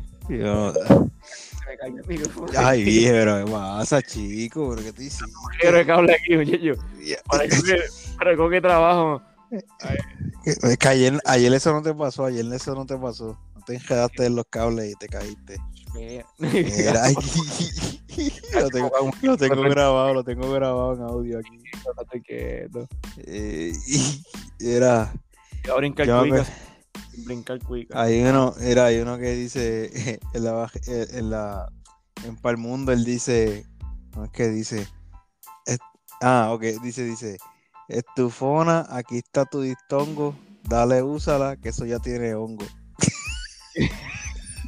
Micrófono. Ay, viejo, pero ¿qué pasa, chico? ¿Pero qué te hiciste? Quiero que hable aquí, oye, yo. Para que, para que qué trabajo. Es que ayer, ayer eso no te pasó, ayer eso no te pasó. No te enredaste en los cables y te caíste. Aquí. *laughs* lo, tengo, lo tengo grabado, lo tengo grabado en audio aquí. Estate quieto. Eh, y *laughs* era. Brincar me- cuicas. Sin brincar cuicas. Hay uno, era, hay uno que dice *laughs* en la eh, en la en Palmundo él dice, ¿cómo es que dice? Es- ah, ok, dice, dice, estufona, aquí está tu distongo, dale, úsala, que eso ya tiene hongo.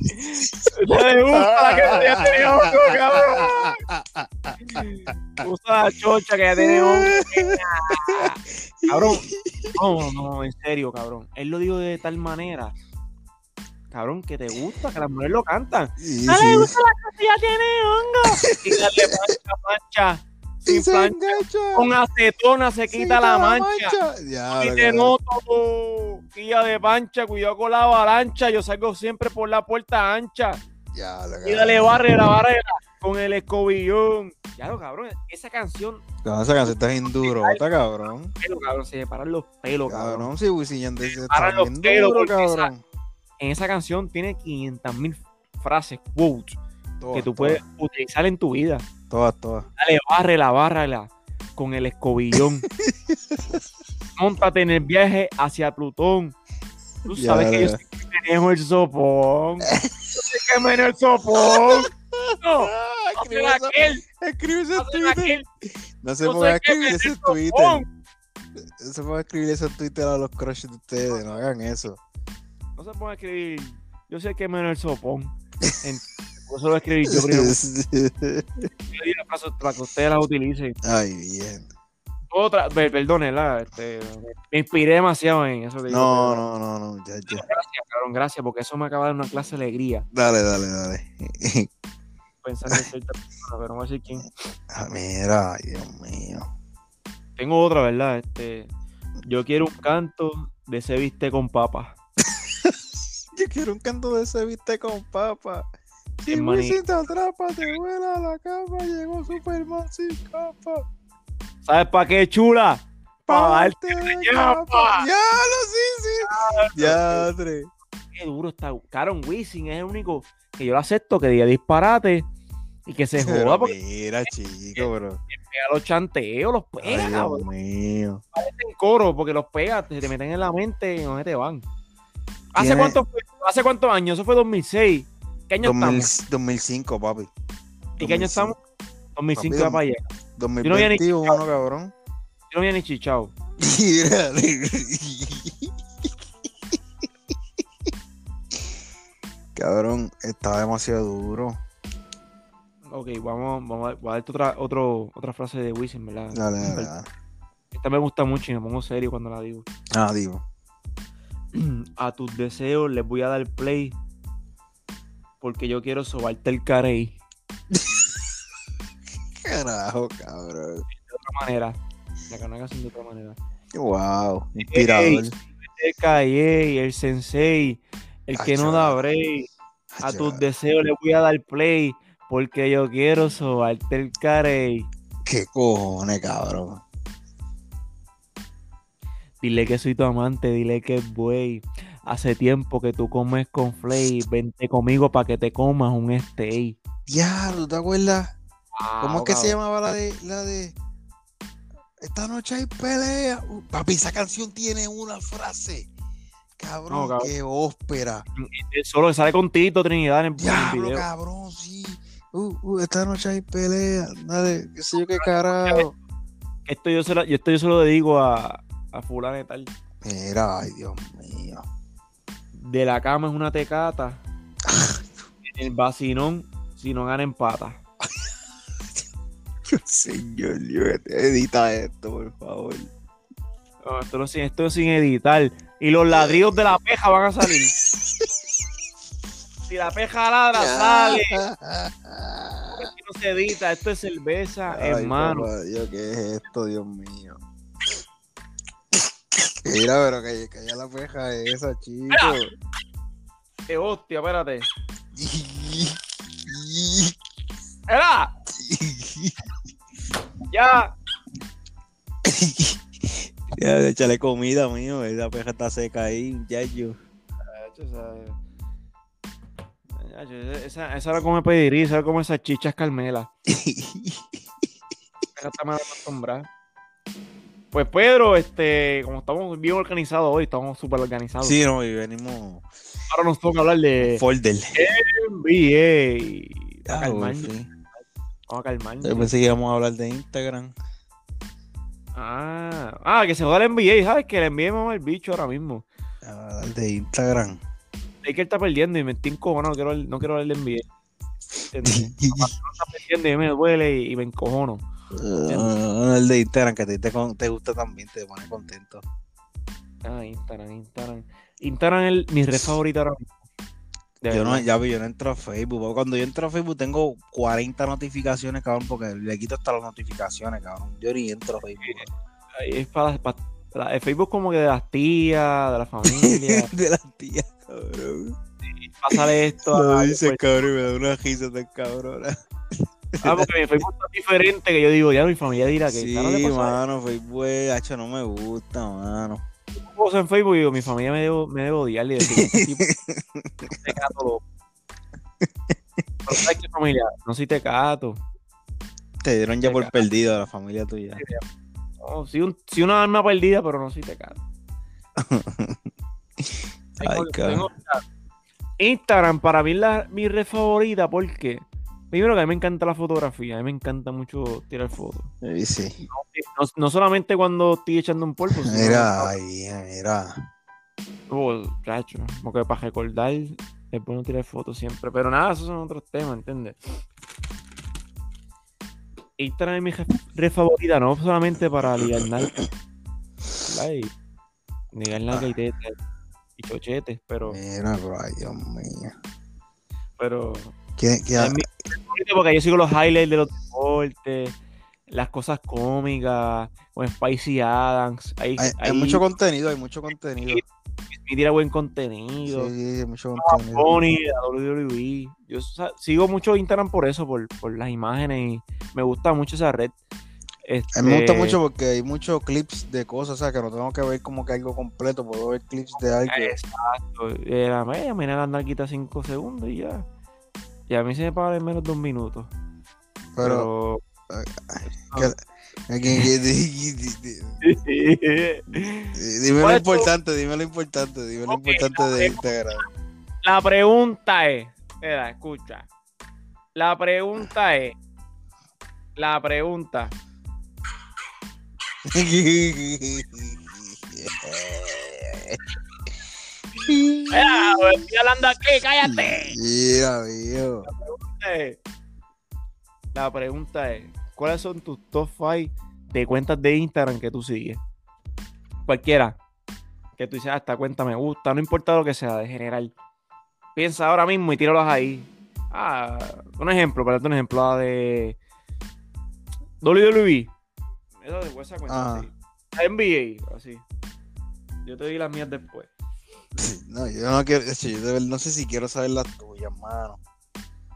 Le gusta la que ya tenía hongo, *laughs* cabrón. Usa la chocha que ya tiene hongo. *laughs* Cabrón. No, no, en serio, cabrón. Él lo dijo de tal manera. Cabrón, que te gusta, que las mujeres lo cantan. Y Dale, sí, usa la que ya tiene hongo. Y dale mancha, mancha. Y Sin se plancha. engancha, Con acetona se quita la mancha. Ya, Y te noto, guía de pancha, cuidado con la avalancha. Yo salgo siempre por la puerta ancha. ya, Y dale barrera, barrera con el escobillón. Ya lo cabrón, esa canción, No, esa canción está bien cabrón. pelo, cabrón, se me paran los pelos, cabrón. Cabrón, si Wisin Yandel se Para está los pelos, duro, esa-. En esa canción tiene 500 mil frases, quotes, que tú puedes utilizar en tu vida. Todas, todas. Dale, bárrela, bárrela con el escobillón. *laughs* Móntate en el viaje hacia Plutón. Tú Ya, sabes que ya. yo sé que tenemos el sopón. Yo sé que menos el sopón. No, *laughs* no escribe aquel, escribe ese Twitter. No se puede escribir ese Twitter. No se puede escribir eso en Twitter a los crushes de ustedes. No hagan eso. No se puede escribir. Yo sé que menos el sopón. *laughs* Por eso lo escribir yo primero. *laughs* Para que ustedes la utilicen. Ay, bien. Otra, per- perdone, la, este, me inspiré demasiado en eso. que digo, No, no, no, no. Ya, ya. Gracias, cabrón, gracias, porque eso me acaba de dar una clase de alegría. Dale, dale, dale. *laughs* Pensando en cierta persona, pero no voy a decir quién. Ah, mira, ay, Dios mío. Tengo otra, ¿verdad? Este, yo quiero un canto de ese viste con papa. *laughs* Yo quiero un canto de ese viste con papa. Wisin te atrapa, te vuela a la cama. Llegó Superman sin capa. ¿Sabes para qué, chula? Pa' darte capa. Ya, lo sí, sí. Ya, tres. Qué duro está. Caron Wisin es el único que yo lo acepto que diga disparate y que se joda porque mira, chico, bro. pega los chanteos, los Ay, pega, cabrón. Dios mío. en coro porque los pega, te, te meten en la mente y no se te van. ¿Hace Tiene- cuánto fue? ¿Hace cuántos años? Eso fue 2006. ¿Qué año 2000 estamos? 2005, papi. ¿Y qué año estamos? 2005 Papi, ya para allá. 2021, cabrón. Yo no había ni chichado. Mira. *laughs* Cabrón, estaba demasiado duro. Ok, vamos, vamos a, voy a darte otra, otro, otra frase de Wisin, ¿verdad? Dale, dale, dale. Esta me gusta mucho y me pongo serio cuando la digo. Ah, digo. *clears throat* A tus deseos les voy a dar play porque yo quiero sobarte el carey. *laughs* Carajo, cabrón. De otra manera. La hagas de otra manera. Wow, inspirador. El Calle, el sensei, el que no da break. A tus deseos les voy a dar play porque yo quiero sobarte el carey. ¿Qué cojones, cabrón? Dile que soy tu amante, dile que es buey. Hace tiempo que tú comes con Flay. Vente conmigo para que te comas un steak. Ya, ¿tú te acuerdas? ¿Cómo es que se llama? llamaba la de la de Esta noche hay pelea? Uh, papi, esa canción tiene una frase Cabrón, No, cabrón. qué ópera. Él solo sale con Tito Trinidad en el, Diablo, video. cabrón, sí. Uh, uh, esta noche hay pelea. Dale, qué sé yo qué carajo. Esto yo se, lo- yo esto yo se lo dedico a, a fulana y tal. Mira, ay, Dios mío. De la cama es una tecata. En *laughs* el vacinón, si no gana empata. *laughs* Señor, Dios, edita esto, por favor. No, esto, no, esto es sin editar. Y los ladrillos de la peja van a salir. Si la peja ladra, sale. Aquí no se edita. Esto es cerveza, Ay, hermano. papá Dios, ¿qué es esto, Dios mío? Mira, pero que, que ya la peja esa, chico. ¡Qué hostia, espérate! ¡Era! ¡Ya! Ya, échale comida, mío. Esa peja está seca ahí, muchacho. Chacho, esa- Esa, esa era como pediría, esa era como esas chichas Carmela. *laughs* Esa está mal acostumbrada. Pues Pedro, este, como estamos bien organizados hoy, estamos súper organizados. Sí, no, y venimos Ahora nos toca hablar de folder. NBA. Ah, vamos a calmarnos. Yo pensé que íbamos a hablar de Instagram. Ah, ah, que se joda el NBA, ¿sabes? Que el NBA el bicho ahora mismo. De Instagram. Es que él está perdiendo y me estoy encojonado, no quiero, no quiero hablar de NBA. *laughs* ¿Entiendes? está perdiendo y me duele y, y me encojono. Ah, el de Instagram que a ti te, te gusta también, te pone contento. Ah, Instagram, Instagram. Instagram es mi red favorita ahora mismo. Yo no, ya yo no entro a Facebook. Cuando yo entro a Facebook tengo 40 notificaciones, cabrón, porque le quito hasta las notificaciones, cabrón. Yo ni entro a Facebook. Ahí Es para, para- para- el Facebook como que de las tías, de la familia. *laughs* de las tías, cabrón. Pásale esto. A- dices, cabrón, me da una risa tan cabrona. *laughs* Ah, porque mi Facebook está diferente que yo digo, ya mi familia dirá que Sí, "Cara, le pasa mano, Facebook, hacho, no me gusta, mano. esto?" cosas en Facebook y digo, mi familia me debe, me debe odiar y decir, "Este es *laughs* tecato loco". Pero ¿sabes qué familia? No soy tecato. Te dieron ya por perdido a la familia tuya. No, sí, un, sí una alma perdida, pero no soy tecato. *laughs* Ay, Tengo- tengo- Instagram para mí es la, mi red favorita porque primero que a mí me encanta la fotografía, a mí me encanta mucho tirar fotos. Sí, sí. No, no solamente cuando estoy echando un polvo, sino Mira, ahí, mira. Oh, chacho, porque para recordar es bueno tirar fotos siempre. Pero nada, esos son otros temas, ¿entiendes? Instagram es mi re- red favorita, no solamente para ligar nalga. Y Ligar nalga y tetas y chochetes, pero, Mira, Dios mío. pero ¿Qué, qué- porque yo sigo los highlights de los deportes, las cosas cómicas, con Spicy Adams. Hay, hay mucho contenido, hay mucho contenido. me tira buen contenido. Sí, hay mucho contenido. Bunny, la WWE. Yo sa- sigo mucho Instagram por eso, por, por las imágenes y me gusta mucho esa red. A mí me gusta Este, mucho porque hay muchos clips de cosas, o sea, que no tengo que ver como que algo completo, puedo ver clips de algo. Exacto. Era, mira, mira la narquita 5 segundos y ya. Y a mí se me paga en menos de un minuto. Pero, dime lo ¿Cuál es tu- importante, dime lo importante, dime lo importante de Instagram. la pregunta es. Mira, escucha. La pregunta es. La pregunta. *laughs* Mira, estoy hablando aquí, cállate. Mira. Eh, La pregunta es, ¿cuáles son tus top 5 de cuentas de Instagram que tú sigues? Cualquiera. Que tú dices, "Ah, esta cuenta me gusta, no importa lo que sea, de general. Piensa ahora mismo y tíralos ahí. Ah, un ejemplo, para darte un ejemplo, la de WWE. Esa de esa cuenta, Ah. NBA, así. Yo te doy las mías después. *clears throat* No, yo no quiero, yo de verdad no sé si quiero saber las tuyas, mano.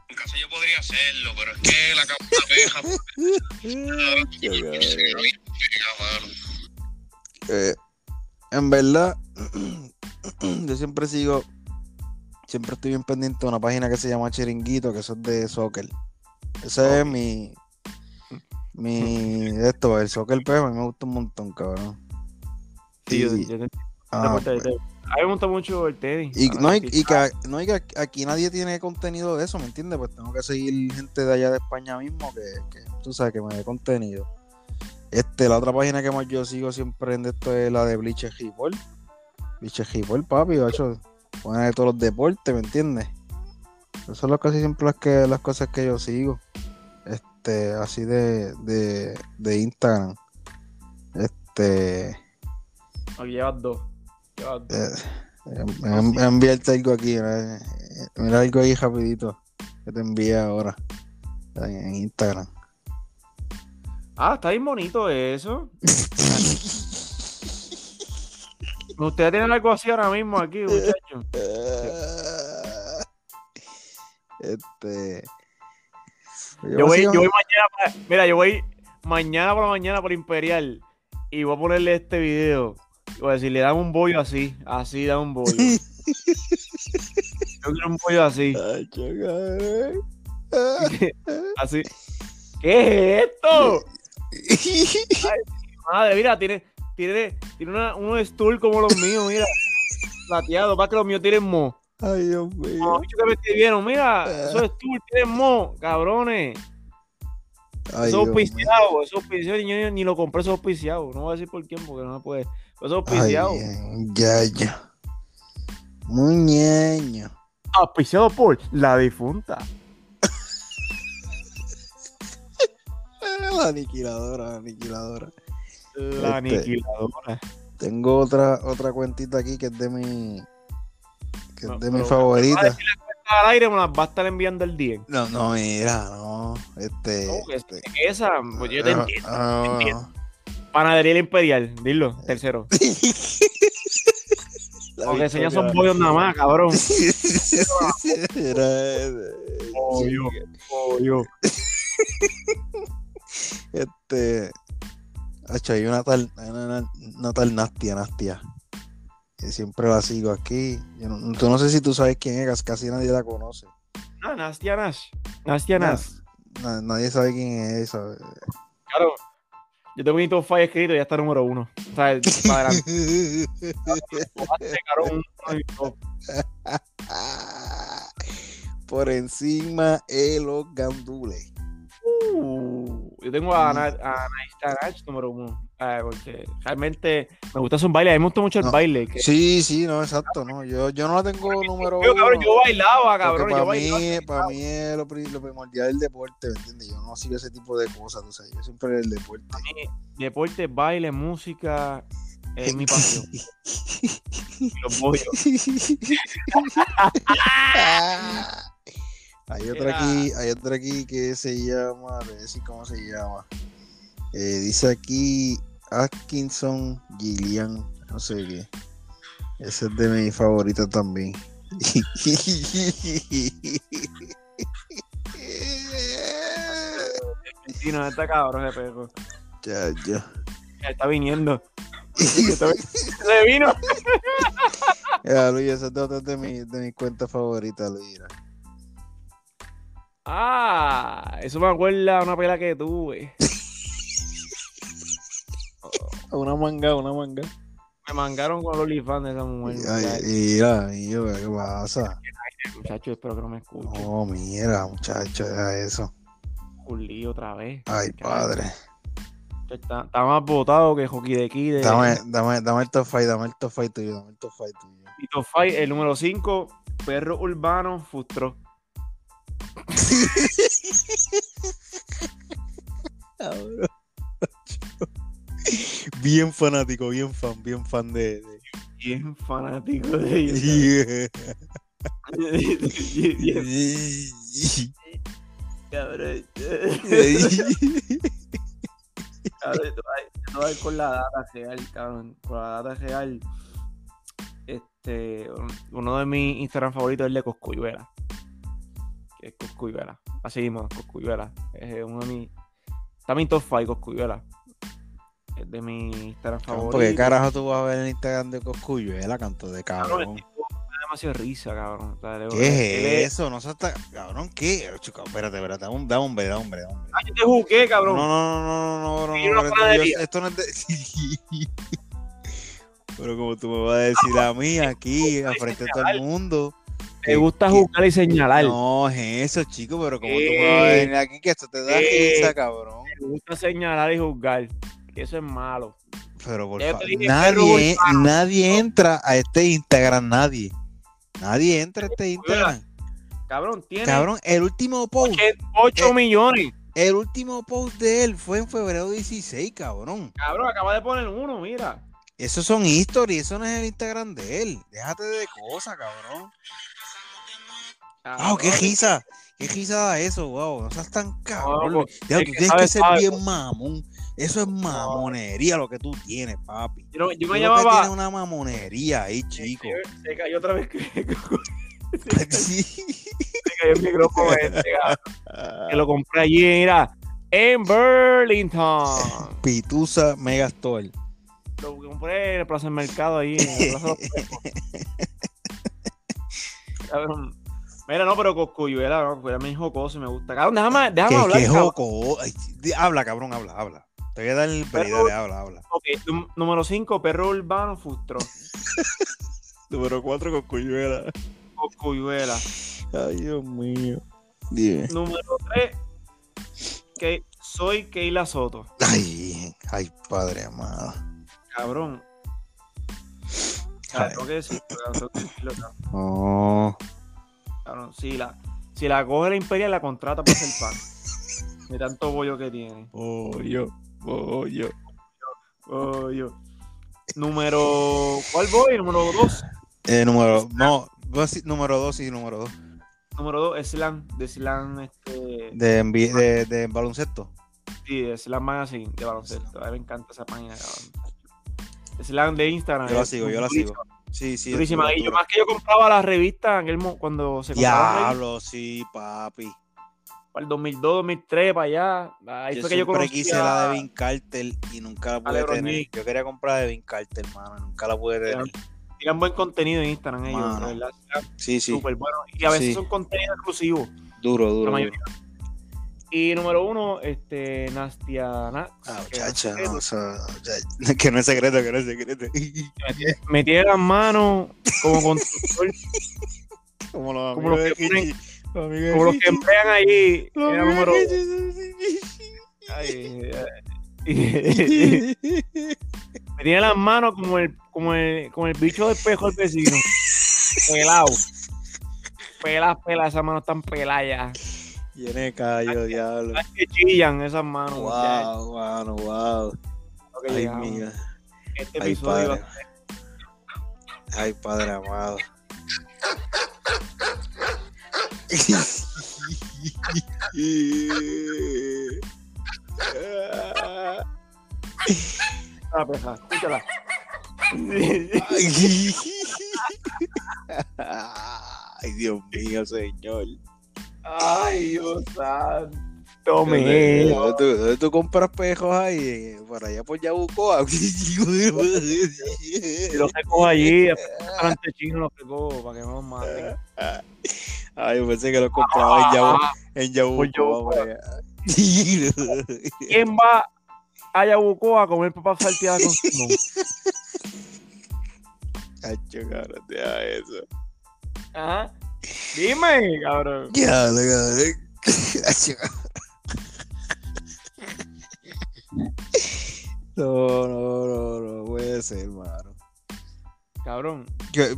En casa yo podría hacerlo, pero es que la cabrona peja. *laughs* Eh, en verdad, *clears throat* yo siempre sigo, siempre estoy bien pendiente de una página que se llama Chiringuito, que eso es de soccer. Ese es mi, mi, esto, el soccer, pues, a mí me gusta un montón, cabrón. Sí, yo, Y- yo te- ah, pues, A mí me gusta mucho el Teddy. Y, no, y, sí. y que, no, y que aquí nadie tiene contenido de eso, ¿me entiendes? Pues tengo que seguir gente de allá de España mismo que, que tú sabes, que me dé contenido. Este, la otra página que más yo sigo siempre en esto es la de Bleacher Report. Bleacher Report, papi, hecho, ponen de todos los deportes, ¿me entiendes? Esas son casi siempre las que las cosas que yo sigo. Este, así de, de, de Instagram. Este, Aquí llevas dos. Eh, eh, me- me enviarte algo aquí, mira, eh, mira algo ahí rapidito que te envié ahora en, Instagram. Ah, está bien bonito eso. *laughs* Ustedes tienen algo así ahora mismo aquí, muchachos. *laughs* Este. Yo voy, yo voy mañana, para- mira, yo voy mañana por la mañana por Imperial y voy a ponerle este video. Voy a decirle, dame un bollo así, así, dame un bollo. *laughs* Yo quiero un bollo así, *laughs* así. ¿Qué es esto? Madre, mira, tiene, tiene, tiene una, unos stool como los míos, mira. Plateado, para que los míos tienen mo. Ay, Dios Los mío. bichos que me escribieron, mira, esos stool tienen mo, cabrones. Ay, Eso es Dios mío. auspiciado, eso es auspiciado y yo ni, ni lo compré, eso es auspiciado. No voy a decir por quién porque no se puede. Pero eso es auspiciado. Ya, ya. Muñeño. Auspiciado por la difunta. La aniquiladora, la aniquiladora. La Este. aniquiladora. Tengo otra, otra cuentita aquí que es de mi. que No, es de mi favorita. Al aire me las va a estar enviando el día. No, no, mira, no. Este. No, que este, Esa, pues yo te ah, entiendo. ah, te entiendo. Panadería Imperial, dilo, tercero. *laughs* Porque enseñas son bollos nada más, cabrón. Eh, Pollo, pollo. Este. Hacho, hay una tal, una, tal Nastia, Nastia. Que siempre la sigo aquí. Yo no, tú no sé si tú sabes quién es, casi nadie la conoce. Ah, Nastia Nash. Nastia. Nash. Na- nadie sabe quién es esa. Claro. Yo tengo mi top 5 escrito y ya está número uno. O sea, *laughs* para adelante. Por encima de los gandules. Uh, yo tengo a, Na- a Nastia Nash número uno. Ah, porque realmente me gusta su baile. A mí me gusta mucho el No. baile. Que, Sí, sí, no, exacto, no. Yo, yo no la tengo número yo, uno. cabrón, yo bailaba, cabrón. Yo para bailaba. mí, para mí es lo, lo primordial del deporte, ¿me entiendes? Yo no sigo ese tipo de cosas, tú sabes. Yo siempre el deporte. Deporte, baile, música. Es mi pasión. *laughs* Los bollos. hay otra aquí, hay otra aquí que se llama, a decir cómo se llama. Eh, dice aquí Atkinson Gillian, no sé qué. Ese es de mis favoritos también. Sí, no, está cabrón ese perro. ya, ya. Ya Está viniendo. *laughs* Se vino. Ya, Luis, esa es de otra de, mis- de mis cuentas favoritas, Luis. Ah, eso me acuerda a una pela que tuve. Una manga, una manga. Me mangaron con los OnlyFans de esa mujer. Mira, y yo, ¿qué pasa? Muchachos, espero que no me escuchen. No, mira, muchacho, deja eso. Un lío otra vez. Ay, padre. Está, está más botado que Hockey de Kid. Dame, dame, dame el top five, dame el top five tuyo, dame el top five tuyo. Y top el número 5, Perro Urbano Frustró. *laughs* *laughs* Bien fanático, bien fan, bien fan de. de- Bien fanático de ellos. Cabrón. Cabrón, con la data real, cabrón. Con la data real. Este, uno de mis Instagram favoritos es el de Coscuyuela. Que es Coscuyuela. Así mismo, Coscuyuela. Es uno de mis. Está mi top 5 Coscuyuela. De mi Instagram favorito. ¿Por qué carajo tú vas a ver el Instagram de Coscuyo? La canto de Cabrón, tipo me da demasiado risa, cabrón. O sea, le- ¿Qué es eso? No se está. Cabrón, ¿qué? Chico, espérate, espérate, dame un, hombre, un hombre, un hombre. Ah, yo te jugué, No, cabrón. no, no, no, no, no, no, no, panadería. yo- esto no es de. *laughs* Pero como tú me vas a decir a mí aquí, *laughs* a frente de todo el mundo. Te que- gusta juzgar y señalar. No, es eso, chico, pero como tú me vas a venir aquí que esto te da Sí. risa, cabrón. Te gusta señalar y juzgar. Eso es malo. Pero por favor, nadie, nadie entra a este Instagram, nadie. Nadie entra a este Instagram. Cabrón, tiene Cabrón, el último post, 8 Eh. millones. el último post de él fue en febrero 16, cabrón. Cabrón, acaba de poner uno, mira. Esos son stories, eso no es el Instagram de él. Déjate de cosas, cabrón. Wow, qué risa. Qué risa da eso, wow. No seas tan cabrón. pues, Ya, el tú que tienes que ser sabe, bien mamón. Eso es mamonería lo que tú tienes, papi. Yo, yo me llamaba. tienes una mamonería ahí, chico. Se cayó otra vez. *laughs* Se Sí. cayó el micrófono este. Que lo compré allí, mira. En Burlington. Pitusa Megastore. Lo compré en el Plaza del Mercado ahí. En la Plaza de los Pecos. Cabrón. *laughs* Mira, no, pero Coscuyuela, no, Coscuyuela me dijo y me gusta. Cabrón, déjame, déjame Que, hablar. que cabrón. Ay, habla, cabrón, habla, habla. Te voy a dar el Pero- dale, habla, habla. Ok, número 5, perro urbano frustró. *laughs* Número 4 con Cuyuela. Coscuyuela. Ay, Dios mío. Dime. Número 3, que soy Keila Soto. Ay, ay, padre amado. Cabrón. Tengo que decirlo, cabrón, tengo que decirlo, cabrón. Oh. Cabrón, si la, si la coge la Imperial, la contrata para hacer pan. *laughs* De tanto bollo que tiene. Oh, yo. Yo. Oh, yo. Número. ¿Cuál voy? Número 2. Eh, número, no, número 2 y número 2. Número 2, Slam. De Slam, este. De, de, de baloncesto. Sí, de Slam Magazine, de baloncesto. A mí me encanta esa página, cabrón. Slam de Instagram. Yo la es sigo, yo la sigo. Sí, sí. es Durísima. Y yo más que yo compraba la revista en aquel mo- cuando se compraba Diablo, sí, papi. Para el 2002, 2003, para allá. Ahí yo fue que yo conocí quise a- la de Vin Carter y nunca la pude tener. Yo quería comprar de Vin Carter. Nunca la pude tener. Tiran buen contenido en Instagram ellos, Mano. verdad. Sí, sí. Súper bueno. Y a veces Sí. son contenido exclusivo. Duro, La duro. mayoría. duro. Y número uno, este, Nastia Nax, Ah, no muchacha, no, o sea, *laughs* que no es secreto, que no es secreto. me tiene las manos como *laughs* constructor, Como los Como amigos los de que ponen- Como los que emplean. Los Era número ay, tiene las manos como el, como el, como el bicho de espejo del vecino. Pelado. Pelas, pelas, esas manos están peladas de callo, diablo. Ay, que chillan esas manos. Wow, mano, wow. Ay, mía. Este Ay, episodio padre. Ay, padre amado. Ah, peja, escúchala. Ay, Dios mío, señor. Ay, Dios santo. ¿Dónde, mío. tú, dónde tú compras pejos ahí? Por allá por Yabucoa. Los recojo allí, delante chino los recojo para que no los maten. Ay, yo pensé que los compraba en Yabu- Ah, en Yabucoa. Yabucoa. allá. ¿Quién va a Yabucoa a comer papas salteadas con *laughs* Simón? Cacho, cabrón, deja eso. Ajá. Dime, cabrón. Ya, cabrón. No, no, no, no puede ser, hermano. Cabrón.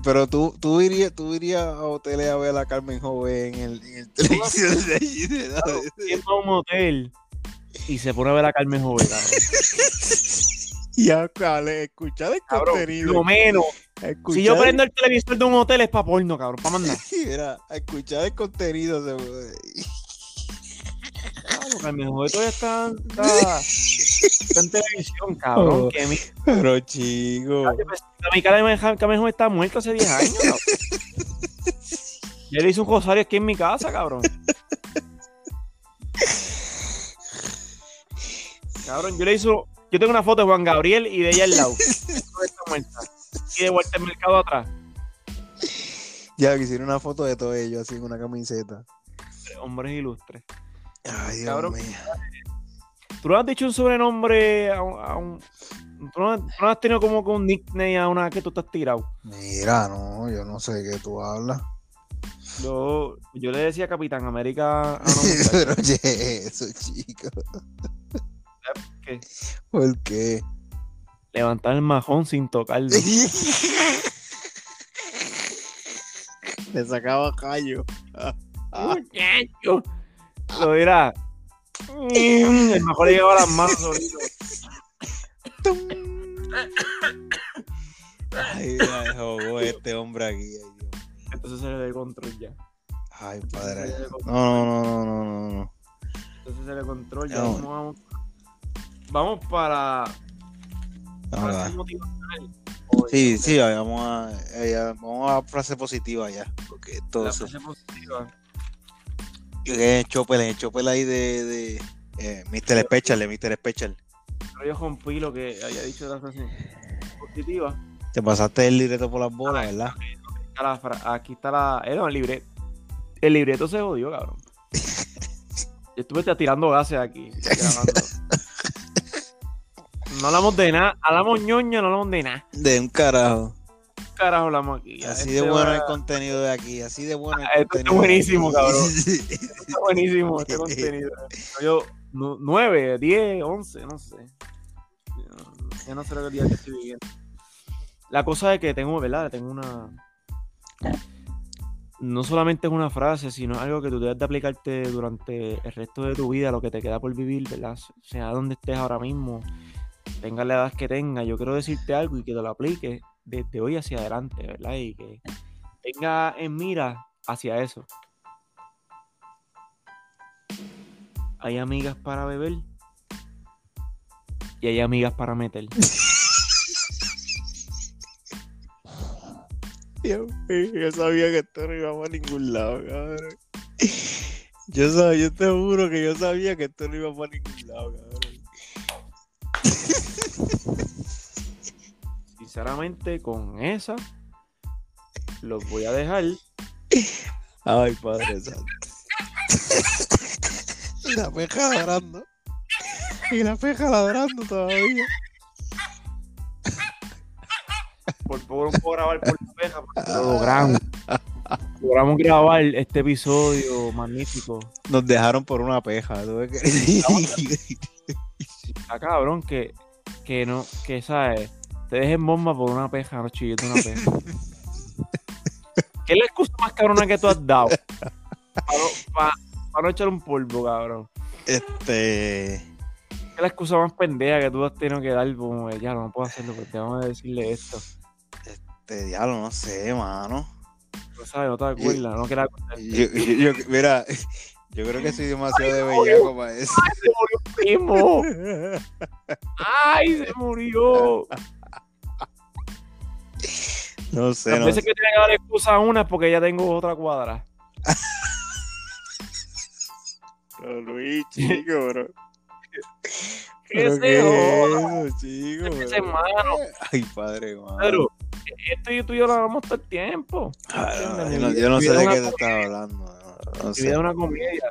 Pero tú, tú irías, tú irías a hoteles a ver a Carmen Joven en el, en el televisión de allí, de la- ¿Quién va a un hotel y se pone a ver a Carmen Joven, cabrón? *laughs* y a, a le- escuchar el Cabrón, contenido. lo menos. escuchar, Si yo prendo el televisor de un hotel es para porno, cabrón, para mandar. *laughs* Mira, escuchar el contenido. se- Claro, Carmen Joven todavía está *laughs* en televisión, *laughs* cabrón. Oh. Que mi, Pero chico. mi Carmen Carmen Joven está muerta hace 10 años. Yo le hice un rosario aquí en mi casa, cabrón. Cabrón, yo le hice. Yo tengo una foto de Juan Gabriel y de ella al lado. Y de vuelta al mercado atrás. Ya quisiera una foto de todo ello así en una camiseta. Hombres ilustres. Ay, Dios Cabrón. mío. ¿Tú le has dicho un sobrenombre a un, a un, ¿Tú no, tú no has tenido como que un nickname a una que tú estás tirado? Mira, no, yo no sé de qué tú hablas. Yo, yo le decía Capitán América a. *laughs* Pero oye, eso, chico. ¿Qué? ¿Por qué? Levantar el majón sin tocarlo. Le sacaba callo. Muchacho. Lo dirá. El mejor le llegaba las manos. Ay, me jugó este hombre aquí. Entonces se le el control ya. Ay, padre. No, no, no, no, no, no. Entonces se le control ya. No. Vamos, vamos, para. Vamos para a- Sí, sí, vamos a, eh, vamos a frase positiva ya. Porque La entonces, frase positiva. Eh, Chopper, eh, Chopper ahí de, de eh, Mr. Special, de Mr. Special. Pero yo rompí lo que había dicho la frase positiva. Te pasaste el libreto por las bolas, ¿verdad? Está la fra- Aquí está la. eh, no, el libreto. El libreto se jodió, cabrón. Yo estuve tirando gases aquí. *laughs* No hablamos de nada. Hablamos ñoña, no hablamos de nada. De un carajo. ¿Qué carajo hablamos aquí? Así Este de bueno va- el contenido de aquí, así de bueno el Ah, esto está contenido. de buenísimo, cabrón. *laughs* Está buenísimo este contenido. Yo, nu- nueve, diez, once, no sé. Yo- Ya no sé lo que día que estoy viviendo. La cosa es que tengo, ¿verdad? Tengo una. No solamente es una frase, sino algo que tú debes de aplicarte durante el resto de tu vida, lo que te queda por vivir, ¿verdad? Sea donde estés ahora mismo, tenga la edad que tenga. Yo quiero decirte algo y que te lo apliques desde hoy hacia adelante, ¿verdad? Y que tenga en mira hacia eso. Hay amigas para beber y hay amigas para meter. *laughs* Yo, yo sabía que esto no iba para ningún lado, cabrón. Yo, sabía, yo te juro que yo sabía que esto no iba para ningún lado, cabrón. *laughs* Sinceramente, con esa los voy a dejar. Ay, Padre Santo. Y *laughs* la peja ladrando. Y la peja ladrando todavía. Por favor, no puedo grabar por la oveja, porque lo logramos. Logramos grabar este episodio magnífico. Nos dejaron por una peja. ¿tú ves que- *laughs* Está cabrón que, que no, que sabes, te dejen bomba por una peja, no chillete una peja. *laughs* ¿Qué es la excusa más cabrona que tú has dado? Para no, pa- pa no echar un polvo, cabrón. Este. ¿Qué es la excusa más pendeja que tú has tenido que dar? Como, ya no puedo hacerlo, porque te vamos a decirle esto. Este diablo, no sé, mano. No sabes, no te acuerdas, no quieras acordarte. Yo, yo- yo- mira, *laughs* yo creo que soy demasiado de bellaco para eso. ¡Se murió primo! ¡Ay, se murió! *laughs* No sé, Las no veces sé. que tiene que dar excusa a una es porque ya tengo otra cuadra. *laughs* Pero Luis, chico, bro. *laughs* ¿Qué ¿Pero se qué joda? es eso, chico? Ese bro? hermano. Ay, padre, mano. Pedro, esto y tú y yo lo hablamos todo el tiempo. Ah, no, yo, no, Mi yo no sé de es qué te estás hablando. No, Mi sé. es una comedia.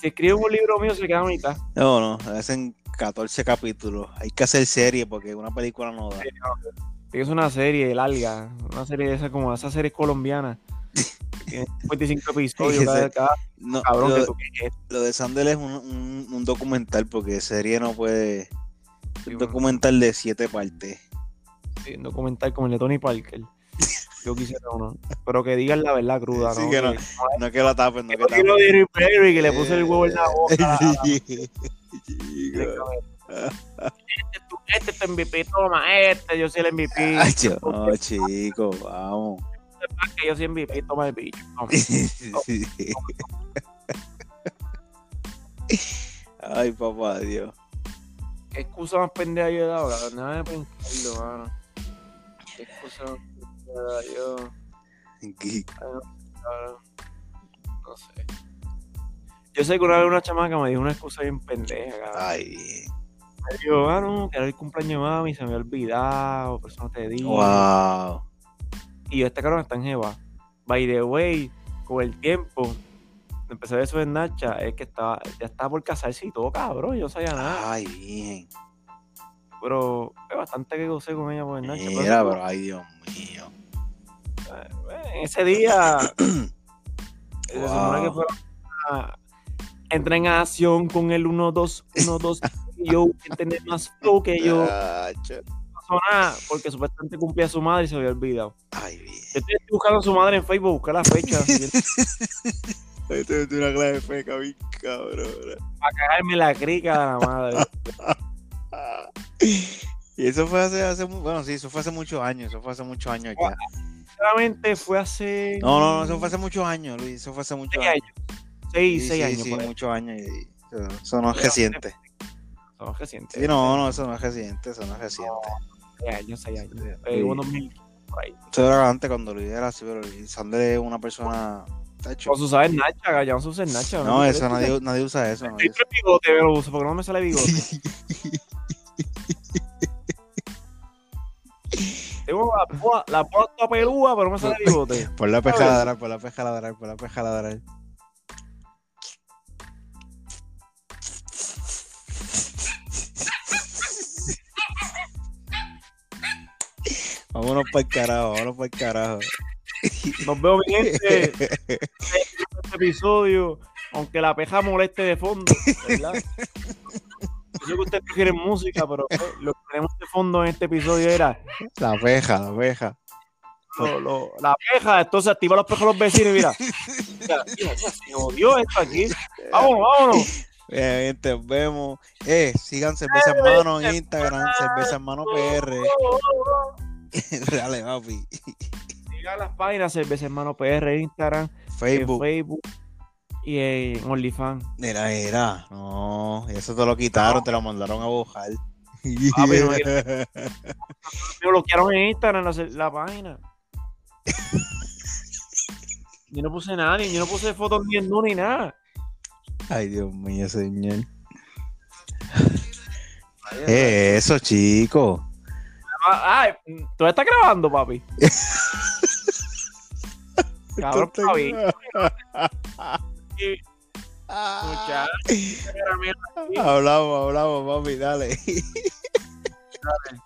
Si escribo un libro mío, se queda a mitad. No, no, hacen 14 capítulos. Hay que hacer serie porque una película no da. Es una serie larga, una serie de esas como esas series colombianas. *laughs* Tiene 55 episodios cada, cada No, cabrón que lo, tú quieres. lo de Sandel es un, un- un documental porque serie no puede. Sí, Un bueno. documental de siete partes. Sí, un documental como el de Tony Parker. Yo quisiera uno. Pero que digan la verdad cruda, Sí, ¿no? que no- Que- No es que lo tapen, no que que tapen. Derrick Perry que le puse el huevo en la boca. *laughs* Este, es tu- este es tu MVP, toma, este, yo soy el MVP. *laughs* Ay, yo- no, chico, vamos. que yo soy MVP, toma el bicho. *laughs* Ay, papá, Dios. ¿Qué excusa más pendeja yo he dado? Déjame pensarlo, mano. ¿Qué excusa más pendeja he dado yo? Cabrón, No sé. Yo sé que una vez una chamaca me dijo una excusa bien pendeja, cabrón. Ay, Me dijo, ah, no, que era el cumpleaños de mami, se me había olvidado, por eso no te digo. wow. Y yo, este cabrón está en Jeva. By the way, con el tiempo, empecé a ver eso en Nacha, es que estaba, ya estaba por casarse y todo, cabrón, yo no sabía nada. Ay, bien. pero es bastante que gocé con ella por el Nacho. pero Mira, pero ay, Dios mío. eh, ese día *clears throat* se supone que Wow. fue una- entra en acción con el 1-2, 1-2. Yo, que tener más flow que yo. No pasó nada, porque supuestamente cumplía su madre y se había olvidado. Ay, bien. Yo estoy buscando a su madre en Facebook, buscar la fecha. *laughs* Esto es una clase de feca, bien cabrón. para cagarme la crica de la madre. Y eso fue hace, hace, bueno, sí, eso fue hace muchos años, eso fue hace muchos años ya. Sinceramente fue hace No, no, no, eso fue hace muchos años, Luis, eso fue hace muchos seis años. años. Seis, Sí, seis sí, años. sí, muchos años. y- y- eso, eso no es Pero- reciente. Son recientes. Sí, no, no, eso no es reciente, eso no es reciente. Seis años, seis años. Sí. Eh, hubo 2000, por ahí. Eso era antes cuando Luis era así, pero Sander es una persona. Tacho. Su saber Nacha, ya no se usa el Nacha. No, eso nadie, nadie usa eso. nadie usa- bigote, pero lo uso porque no me sale bigote. *laughs* Tengo la la toda pelúa, pero no me sale bigote. *laughs* Por la peja ladrar, por la peja ladrar, por la peja Vámonos para el carajo, vámonos para el carajo. *laughs* Nos vemos, mi gente. *laughs* Este episodio, aunque la peja moleste de fondo, ¿verdad? Yo sé que ustedes prefieren música, pero lo que *laughs* tenemos de fondo en este episodio era La peja, la peja. lo- lo- la peja. Entonces activa los pejos los vecinos y mira. Mira, mira, mira, se esto aquí. Vámonos, vámonos. Bien, gente, nos vemos. Eh, sigan Cerveza Hermano en Instagram, Cerveza Hermano PR. *laughs* Dale, papi. Sigan las páginas Cerveza Hermano PR Instagram, Facebook. en Facebook y en OnlyFans. Mira, era. No, eso te lo quitaron, te lo mandaron a bojar. Papi, no, Me bloquearon en Instagram la, la página. *laughs* Yo no puse nada, ni- yo no puse fotos ni en ni nada. Ay, Dios mío, señor. Eh, eso, chico. Ah, ay, ¿tú estás grabando, papi? *laughs* Cabrón, papi. Mira, Hablamos, hablamos, papi, dale. dale.